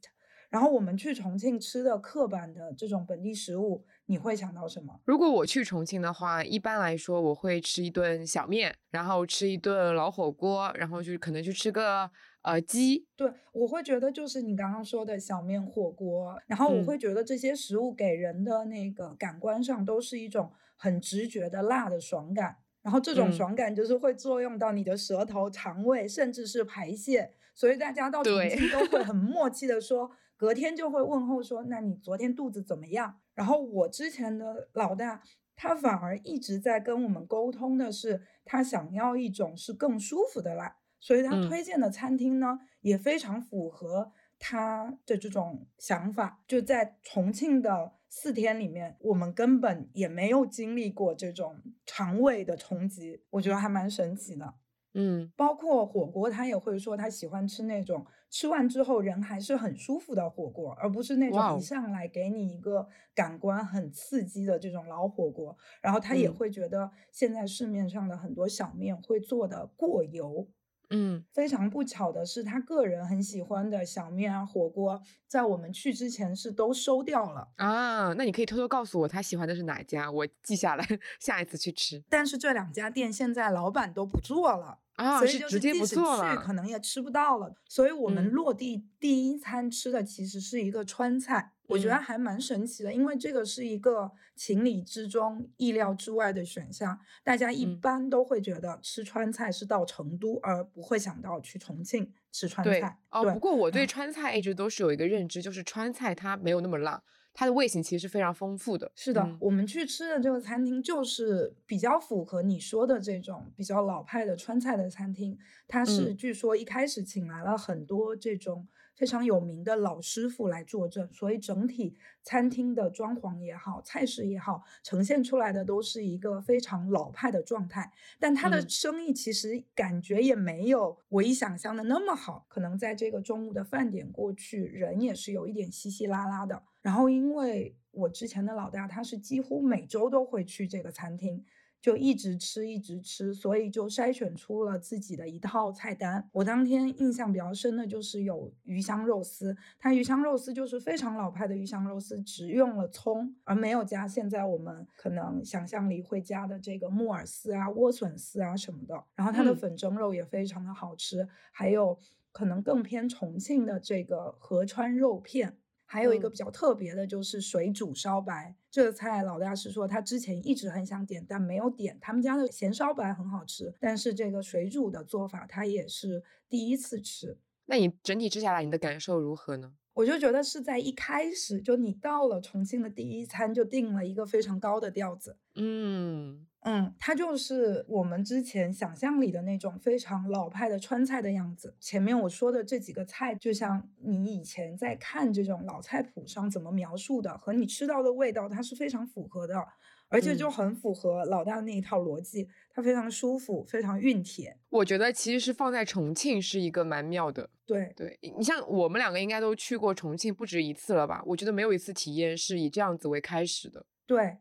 然后我们去重庆吃的刻板的这种本地食物，你会想到什么？如果我去重庆的话，一般来说我会吃一顿小面，然后吃一顿老火锅，然后就是可能去吃个呃鸡。对，我会觉得就是你刚刚说的小面火锅，然后我嗯会觉得这些食物给人的那个感官上都是一种很直觉的辣的爽感，然后这种嗯爽感就是会作用到你的舌头、肠胃，甚至是排泄，所以大家到重对庆都会 很默契的说，隔天就会问候说，那你昨天肚子怎么样？然后我之前的老大。他反而一直在跟我们沟通的是，他想要一种是更舒服的辣，所以他嗯推荐的餐厅呢、也非常符合他的这种想法。就在重庆的四天里面，我们根本也没有经历过这种肠胃的冲击，我觉得还蛮神奇的。嗯包括火锅，他也会说他喜欢吃那种吃完之后人还是很舒服的火锅，而不是那种一上来给你一个感官很刺激的这种老火锅。然后他也嗯会觉得现在市面上的很多小面会做的过油。嗯非常不巧的是，他个人很喜欢的小面啊火锅，在我们去之前是都收掉了。啊，那你可以偷偷告诉我他喜欢的是哪家，我记下来，下一次去吃但是这两家店现在老板都不做了。啊，所以就直接不即使去做了。可能也吃不到了。所以我们嗯落地第一餐吃的其实是一个川菜，我觉得嗯还蛮神奇的，因为这个是一个情理之中、意料之外的选项。大家一嗯般都会觉得吃川菜是到成都，而不会想到去重庆吃川对菜。哦，不过我对嗯川菜一直都是有一个认知，就是川菜它没有那么辣，它的味型其实是非常丰富的。是的，嗯我们去吃的这个餐厅就是比较符合你说的这种比较老派的川菜的餐厅。它是嗯据说一开始请来了很多这种非常有名的老师傅来坐镇，所以整体餐厅的装潢也好，菜式也好，呈现出来的都是一个非常老派的状态。但他的嗯生意其实感觉也没有我一想象的那么好，可能在这个中午的饭点过去，人也是有一点稀稀拉拉的。然后因为我之前的老大他是几乎每周都会去这个餐厅，就一直吃一直吃，所以就筛选出了自己的一套菜单。我当天印象比较深的就是有鱼香肉丝，它鱼香肉丝就是非常老派的鱼香肉丝，只用了葱，而没有加现在我们可能想象里会加的这个木耳丝啊、莴笋丝啊什么的。然后它的嗯粉蒸肉也非常的好吃，还有可能更偏重庆的这个合川肉片。还有一个嗯比较特别的就是水煮烧白，这个菜老大是说他之前一直很想点，但没有点。他们家的咸烧白很好吃，但是这个水煮的做法他也是第一次吃。那你整体吃下来，你的感受如何呢？我就觉得是在一开始就你到了重庆的第一餐就定了一个非常高的调子。嗯嗯，它就是我们之前想象里的那种非常老派的川菜的样子。前面我说的这几个菜，就像你以前在看这种老菜谱上怎么描述的，和你吃到的味道，它是非常符合的，而且就嗯很符合老大的那一套逻辑，它非常舒服，非常熨帖。我觉得其实是放在重庆是一个蛮妙的。对，对你像我们两个应该都去过重庆不止一次了吧？我觉得没有一次体验是以这样子为开始的。对，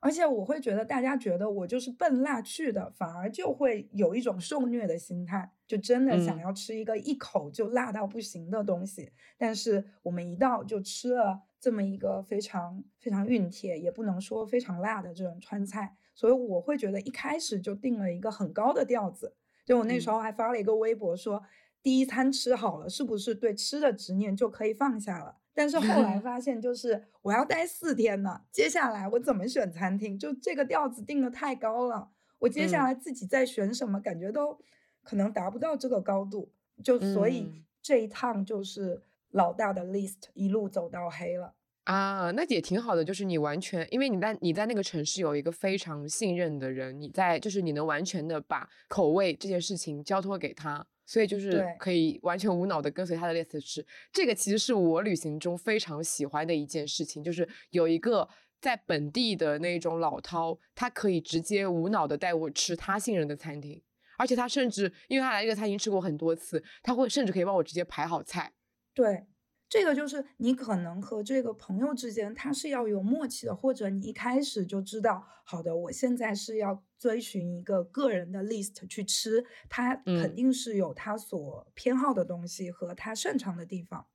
而且我会觉得大家觉得我就是奔辣去的，反而就会有一种受虐的心态，就真的想嗯要吃一个一口就辣到不行的东西。但是我们一到就吃了这么一个非常非常熨帖，也不能说非常辣的这种川菜，所以我会觉得一开始就定了一个很高的调子。就我那时嗯候还发了一个微博说，第一餐吃好了，是不是对吃的执念就可以放下了？但是后来 发现，就是我要待四天呢，接下来我怎么选餐厅？就这个调子定的太高了，我接下嗯来自己再选什么，感觉都可能达不到这个高度。就所以嗯这一趟就是老大的 list 一路走到黑了。啊，那也挺好的，就是你完全，因为你在你在那个城市有一个非常信任的人，你在就是你能完全的把口味这件事情交托给他，所以就是可以完全无脑的跟随他的 list 吃。这个其实是我旅行中非常喜欢的一件事情，就是有一个在本地的那种老饕，他可以直接无脑的带我吃他信任的餐厅，而且他甚至因为他来这个餐厅吃过很多次，他会甚至可以帮我直接排好菜。对，这个就是你可能和这个朋友之间，他是要有默契的，或者你一开始就知道，好的，我现在是要追寻一个个人的 list 去吃，他肯嗯定是有他所偏好的东西和他擅长的地方。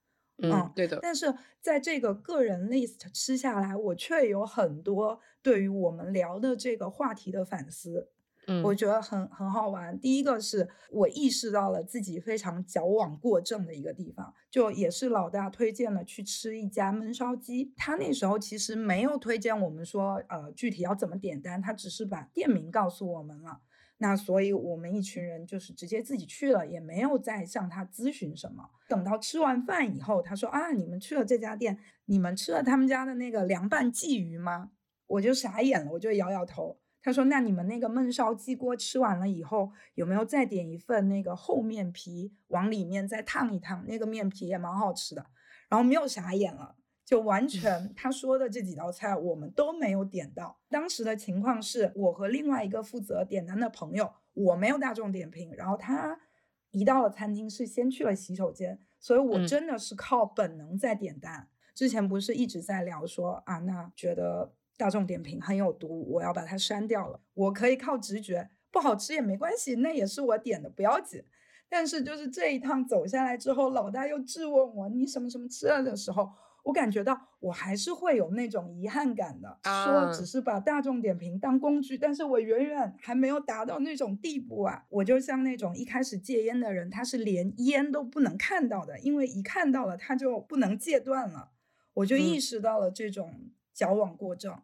嗯，嗯对的。但是在这个个人 list 吃下来，我却有很多对于我们聊的这个话题的反思。嗯，我觉得很很好玩。第一个是我意识到了自己非常矫枉过正的一个地方，就也是老大推荐了去吃一家焖烧鸡。他那时候其实没有推荐我们说，呃，具体要怎么点单，他只是把店名告诉我们了。那所以我们一群人就是直接自己去了，也没有再向他咨询什么。等到吃完饭以后，他说啊，你们去了这家店，你们吃了他们家的那个凉拌鲫鱼吗？我就傻眼了，我就摇摇头。他说：“那你们那个焖烧鸡锅吃完了以后，有没有再点一份那个厚面皮，往里面再烫一烫？那个面皮也蛮好吃的。”然后没有傻眼了，就完全他说的这几道菜我们都没有点到。当时的情况是我和另外一个负责点单的朋友，我没有大众点评，然后他一到了餐厅是先去了洗手间，所以我嗯真的是靠本能在点单。之前不是一直在聊说啊，那觉得大众点评很有毒，我要把它删掉了。我可以靠直觉，不好吃也没关系，那也是我点的，不要紧。但是就是这一趟走下来之后，老大又质问我你什么什么吃了的时候，我感觉到我还是会有那种遗憾感的。说啊只是把大众点评当工具，但是我远远还没有达到那种地步啊。我就像那种一开始戒烟的人，他是连烟都不能看到的，因为一看到了他就不能戒断了。我就嗯意识到了这种矫枉过正。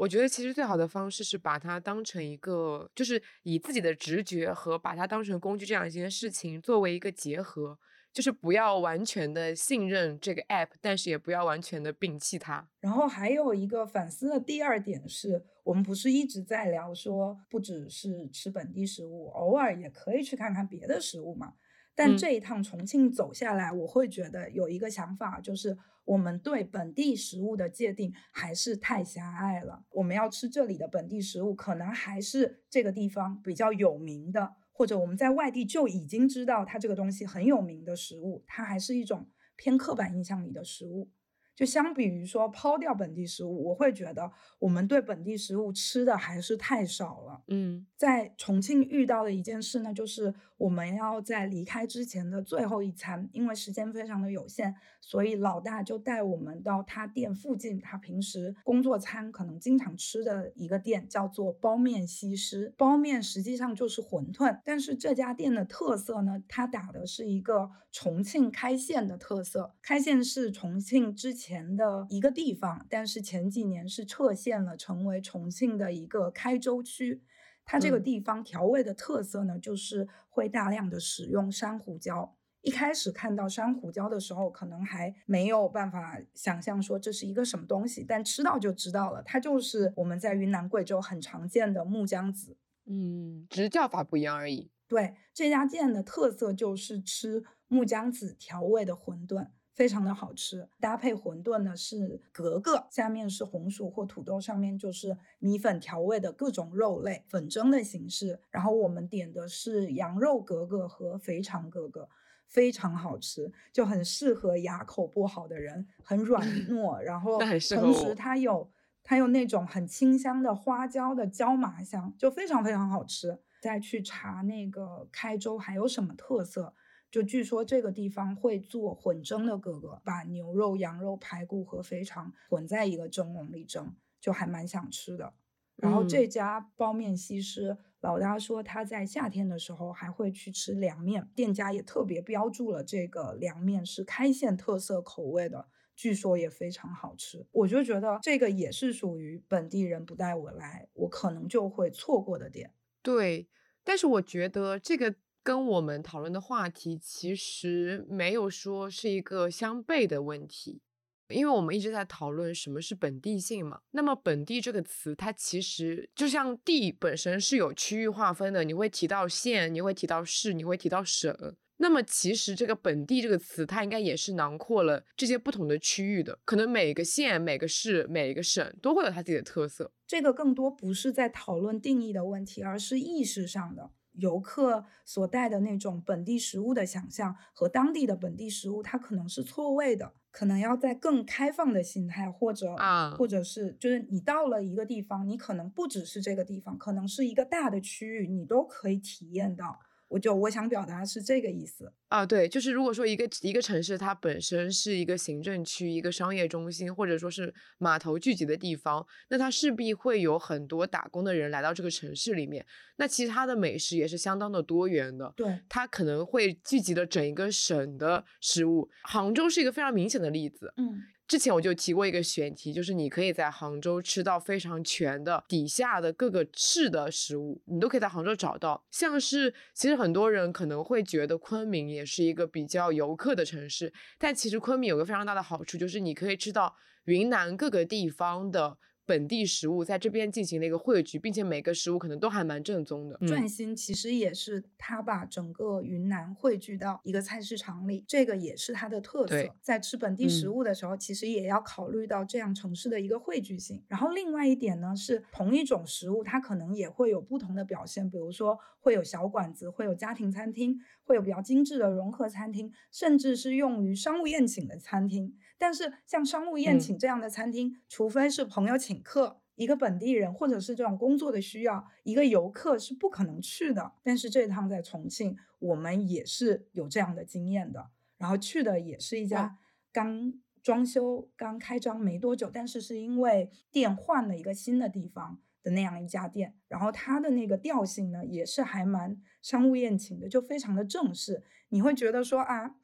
我觉得其实最好的方式是把它当成一个，就是以自己的直觉和把它当成工具这样一件事情作为一个结合，就是不要完全的信任这个 app，但是也不要完全的摒弃它。然后还有一个反思的第二点是，我们不是一直在聊说，不只是吃本地食物，偶尔也可以去看看别的食物嘛。但嗯这一趟重庆走下来，我会觉得有一个想法，就是我们对本地食物的界定还是太狭隘了。我们要吃这里的本地食物，可能还是这个地方比较有名的，或者我们在外地就已经知道它这个东西很有名的食物，它还是一种偏刻板印象里的食物。就相比于说抛掉本地食物，我会觉得我们对本地食物吃的还是太少了。嗯在重庆遇到的一件事呢，就是我们要在离开之前的最后一餐，因为时间非常的有限，所以老大就带我们到他店附近，他平时工作餐可能经常吃的一个店，叫做包面西施。包面实际上就是馄饨，但是这家店的特色呢，它打的是一个重庆开县的特色。开县是重庆之前的一个地方，但是前几年是撤县了，成为重庆的一个开州区。它这个嗯地方调味的特色呢，就是会大量的使用珊瑚礁。一开始看到珊瑚礁的时候，可能还没有办法想象说这是一个什么东西，但吃到就知道了，它就是我们在云南、贵州很常见的木姜子。嗯，只是叫法不一样而已。对，这家店的特色就是吃木姜子调味的馄饨，非常的好吃。搭配馄饨呢是格格，下面是红薯或土豆，上面就是米粉调味的各种肉类，粉蒸的形式。然后我们点的是羊肉格格和肥肠格格。非常好吃，就很适合牙口不好的人，很软 糯，然后同时它有它有那种很清香的花椒的椒麻香，就非常非常好吃。再去查那个开州还有什么特色，就据说这个地方会做混蒸的哥哥，把牛肉、羊肉、排骨和肥肠混在一个蒸笼里蒸，就还蛮想吃的。然后这嗯家包面西施，老大说他在夏天的时候还会去吃凉面，店家也特别标注了这个凉面是开县特色口味的，据说也非常好吃。我就觉得这个也是属于本地人不带我来，我可能就会错过的店。对，但是我觉得这个跟我们讨论的话题其实没有说是一个相悖的问题，因为我们一直在讨论什么是本地性嘛。那么“本地”这个词，它其实就像地本身是有区域划分的，你会提到县，你会提到市，你会提到省。那么其实这个“本地”这个词，它应该也是囊括了这些不同的区域的，可能每个县、每个市、每个省都会有它自己的特色。这个更多不是在讨论定义的问题，而是意识上的。游客所带的那种本地食物的想象和当地的本地食物，它可能是错位的，可能要在更开放的心态，或者啊或者是就是你到了一个地方，你可能不只是这个地方，可能是一个大的区域，你都可以体验到。我就我想表达是这个意思。啊，对，就是如果说一个一个城市它本身是一个行政区、一个商业中心，或者说是码头聚集的地方，那它势必会有很多打工的人来到这个城市里面。那其实它的美食也是相当的多元的，对，它可能会聚集了整一个省的食物。杭州是一个非常明显的例子。嗯，之前我就提过一个选题，就是你可以在杭州吃到非常全的底下的各个市的食物，你都可以在杭州找到。像是其实很多人可能会觉得昆明也是一个比较游客的城市，但其实昆明有个非常大的好处，就是你可以吃到云南各个地方的。本地食物在这边进行了一个汇聚，并且每个食物可能都还蛮正宗的。转心其实也是他把整个云南汇聚到一个菜市场里，这个也是它的特色。在吃本地食嗯物的时候，其实也要考虑到这样城市的一个汇聚性。然后另外一点呢，是同一种食物，它可能也会有不同的表现，比如说会有小馆子，会有家庭餐厅，会有比较精致的融合餐厅，甚至是用于商务宴请的餐厅。但是像商务宴嗯请这样的餐厅，除非是朋友请客，一个本地人或者是这种工作的需要，一个游客是不可能去的。但是这趟在重庆，我们也是有这样的经验的。然后去的也是一家刚装修、刚开张没多久，但是是因为店换了一个新的地方的那样一家店。然后它的那个调性呢，也是还蛮商务宴请的，就非常的正式。你会觉得说啊。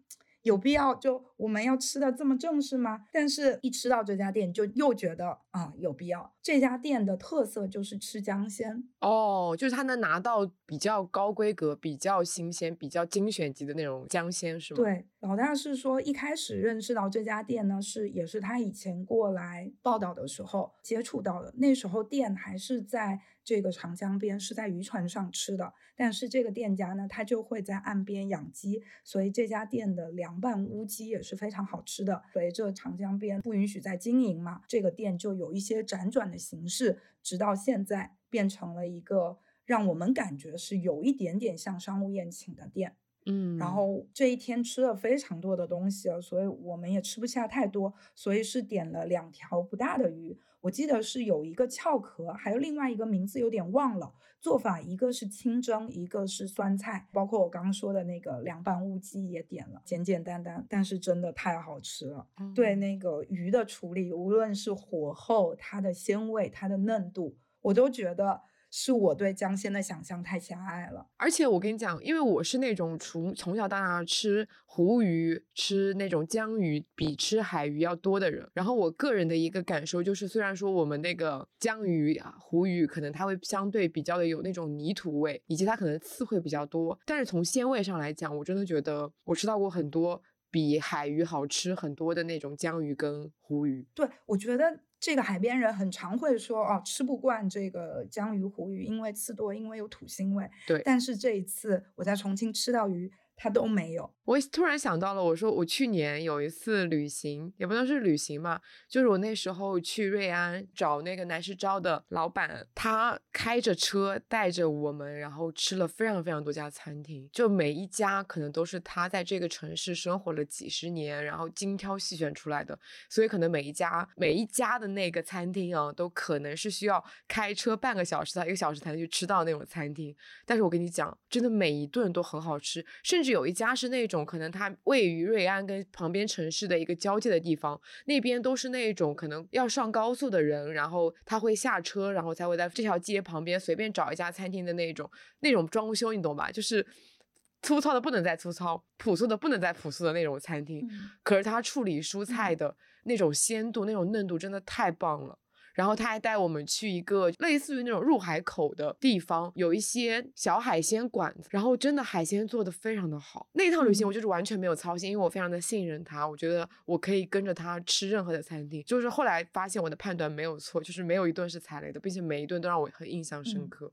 有必要就我们要吃的这么正式吗？但是，一吃到这家店，就又觉得啊有必要。这家店的特色就是吃姜鲜哦，就是它能拿到比较高规格、比较新鲜、比较精选级的那种姜鲜，是吗？，对，老大是说一开始认识到这家店呢，是也是他以前过来报道的时候接触到的。那时候店还是在这个长江边，是在渔船上吃的。但是这个店家呢，他就会在岸边养鸡，所以这家店的凉拌乌鸡也是非常好吃的。随着长江边不允许再经营嘛，这个店就有一些辗转的形式，直到现在变成了一个让我们感觉是有一点点像商务宴请的店。嗯，然后这一天吃了非常多的东西了，所以我们也吃不下太多，所以是点了两条不大的鱼。我记得是有一个壳壳，还有另外一个名字有点忘了。做法一个是清蒸，一个是酸菜，包括我刚刚说的那个凉拌乌鸡也点了，简简单单，但是真的太好吃了。对那个鱼的处理，无论是火候、它的鲜味、它的嫩度，我都觉得。是我对江鲜的想象太狭隘了，而且我跟你讲，因为我是那种从从小到大吃湖鱼、吃那种江鱼比吃海鱼要多的人。然后我个人的一个感受就是，虽然说我们那个江鱼啊、湖鱼可能它会相对比较的有那种泥土味，以及它可能刺会比较多，但是从鲜味上来讲，我真的觉得我吃到过很多比海鱼好吃很多的那种江鱼跟湖鱼。对，我觉得。这个海边人很常会说哦，吃不惯这个江鱼、湖鱼，因为刺多，因为有土腥味。对，但是这一次我在重庆吃到鱼。他都没有。我突然想到了，我说我去年有一次旅行，也不能是旅行嘛，就是我那时候去瑞安找那个南市招的老板，他开着车带着我们，然后吃了非常非常多家餐厅，就每一家可能都是他在这个城市生活了几十年，然后精挑细选出来的，所以可能每一家每一家的那个餐厅啊，都可能是需要开车半个小时到一个小时才能去吃到那种餐厅。但是我跟你讲，真的每一顿都很好吃，甚至。是有一家是那种可能它位于瑞安跟旁边城市的一个交界的地方，那边都是那种可能要上高速的人，然后他会下车，然后才会在这条街旁边随便找一家餐厅的那种那种装修，你懂吧？就是粗糙的不能再粗糙，朴素的不能再朴素的那种餐厅。可是它处理蔬菜的那种鲜度、那种嫩度真的太棒了。然后他还带我们去一个类似于那种入海口的地方，有一些小海鲜馆子，然后真的海鲜做的非常的好。那趟旅行我就是完全没有操心，因为我非常的信任他，我觉得我可以跟着他吃任何的餐厅。就是后来发现我的判断没有错，就是没有一顿是踩雷的，并且每一顿都让我很印象深刻。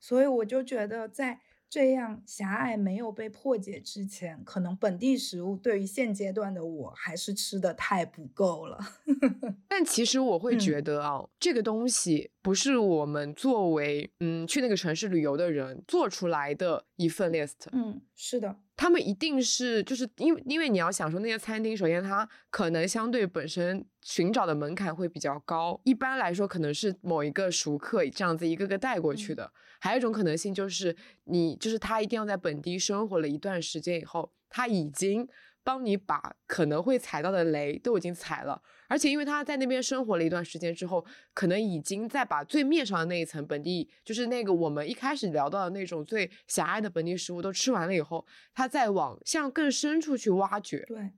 所以我就觉得在。这样狭隘没有被破解之前，可能本地食物对于现阶段的我还是吃的太不够了。但其实我会觉得啊，这个东西不是我们作为嗯去那个城市旅游的人做出来的一份 list。嗯，是的，他们一定是就是因为因为你要想说那些餐厅，首先它可能相对本身寻找的门槛会比较高，一般来说可能是某一个熟客这样子一个个带过去的。还有一种可能性就是，你就是他一定要在本地生活了一段时间以后，他已经帮你把可能会踩到的雷都已经踩了，而且因为他在那边生活了一段时间之后，可能已经在把最面上的那一层本地，就是那个我们一开始聊到的那种最狭隘的本地食物都吃完了以后，他再往向更深处去挖掘，对，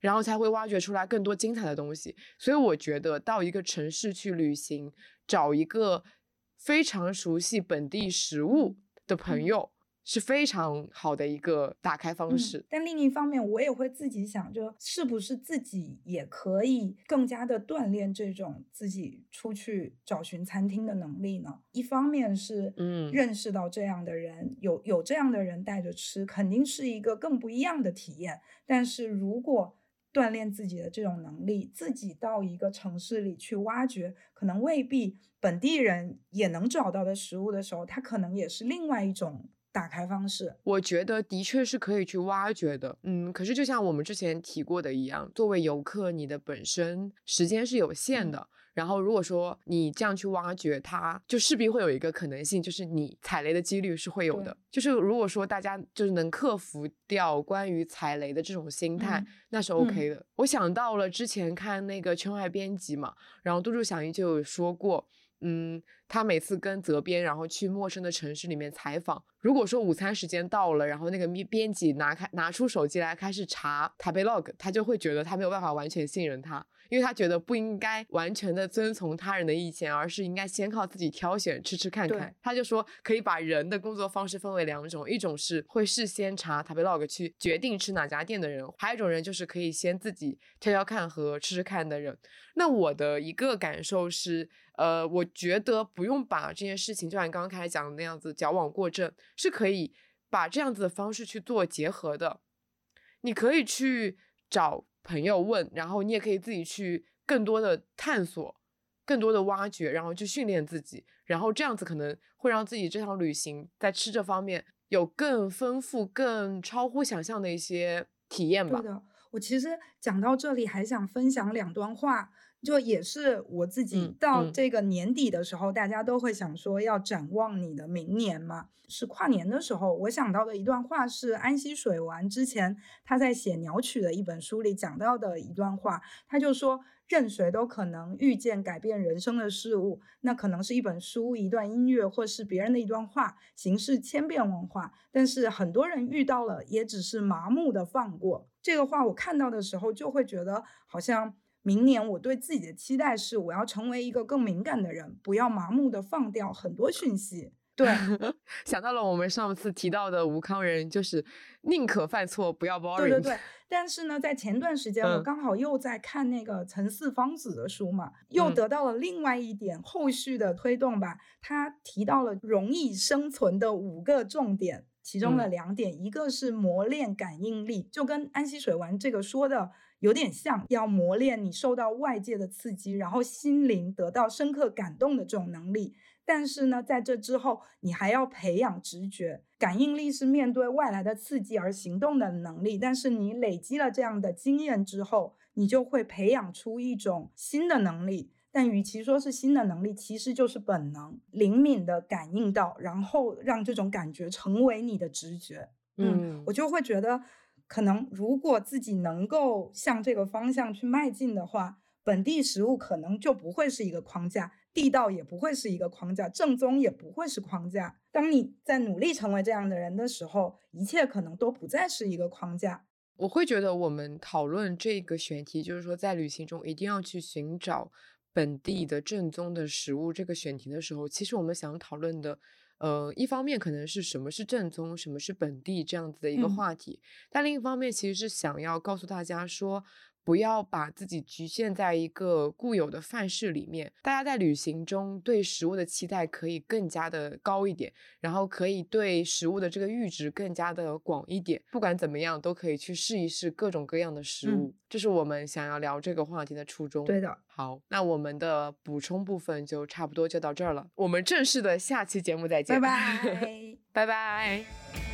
然后才会挖掘出来更多精彩的东西。所以我觉得到一个城市去旅行，找一个。非常熟悉本地食物的朋友是非常好的一个打开方式。但另一方面，我也会自己想，就是不是自己也可以更加的锻炼这种自己出去找寻餐厅的能力呢？一方面是，嗯，认识到这样的人，有有这样的人带着吃，肯定是一个更不一样的体验。但是如果锻炼自己的这种能力，自己到一个城市里去挖掘，可能未必本地人也能找到的食物的时候，它可能也是另外一种打开方式。我觉得的确是可以去挖掘的，嗯。可是就像我们之前提过的一样，作为游客，你的本身时间是有限的。然后，如果说你这样去挖掘它，就势必会有一个可能性，就是你踩雷的几率是会有的。就是如果说大家就是能克服掉关于踩雷的这种心态，那是 OK 的。我想到了之前看那个《圈外编辑》嘛，然后杜杜小英就有说过。嗯，他每次跟责编，然后去陌生的城市里面采访。如果说午餐时间到了，然后那个编编辑拿开拿出手机来开始查台北 log，他就会觉得他没有办法完全信任他，因为他觉得不应该完全的遵从他人的意见，而是应该先靠自己挑选吃吃看看。他就说可以把人的工作方式分为两种，一种是会事先查台北 log 去决定吃哪家店的人，还有一种人就是可以先自己挑挑看和吃吃看的人。那我的一个感受是。呃，我觉得不用把这件事情，就像你刚刚开始讲的那样子，矫枉过正，是可以把这样子的方式去做结合的。你可以去找朋友问，然后你也可以自己去更多的探索，更多的挖掘，然后去训练自己，然后这样子可能会让自己这趟旅行在吃这方面有更丰富、更超乎想象的一些体验吧。对的，我其实讲到这里还想分享两段话。就也是我自己到这个年底的时候，大家都会想说要展望你的明年嘛。是跨年的时候，我想到的一段话是安溪水丸之前他在写《鸟曲》的一本书里讲到的一段话，他就说。任谁都可能遇见改变人生的事物，那可能是一本书、一段音乐，或是别人的一段话，形式千变万化。但是很多人遇到了，也只是麻木的放过。这个话我看到的时候，就会觉得好像明年我对自己的期待是，我要成为一个更敏感的人，不要麻木的放掉很多讯息。对，想到了我们上次提到的吴康仁，就是宁可犯错，不要 boring。对对对。但是呢，在前段时间，我嗯刚好又在看那个陈四方子的书嘛，又嗯得到了另外一点后续的推动吧。他提到了容易生存的五个重点，其中的嗯两点，一个是磨练感应力，就跟安溪水丸这个说的有点像，要磨练你受到外界的刺激，然后心灵得到深刻感动的这种能力。但是呢，在这之后，你还要培养直觉。感应力是面对外来的刺激而行动的能力，但是你累积了这样的经验之后，你就会培养出一种新的能力。但与其说是新的能力，其实就是本能，灵敏的感应到，然后让这种感觉成为你的直觉。嗯，我就会觉得，可能如果自己能够向这个方向去迈进的话，本地食物可能就不会是一个框架。地道也不会是一个框架，正宗也不会是框架。当你在努力成为这样的人的时候，一切可能都不再是一个框架。我会觉得我们讨论这个选题，就是说在旅行中一定要去寻找本地的正宗的食物。这个选题的时候，其实我们想讨论的，呃，一方面可能是什么是正宗，什么是本地这样子的一个嗯话题，但另一方面其实是想要告诉大家说。不要把自己局限在一个固有的范式里面。大家在旅行中对食物的期待可以更加的高一点，然后可以对食物的这个阈值更加的广一点。不管怎么样，都可以去试一试各种各样的食嗯物。这是我们想要聊这个话题的初衷。对的，好，那我们的补充部分就差不多就到这儿了。我们正式的下期节目再见，拜拜。拜拜。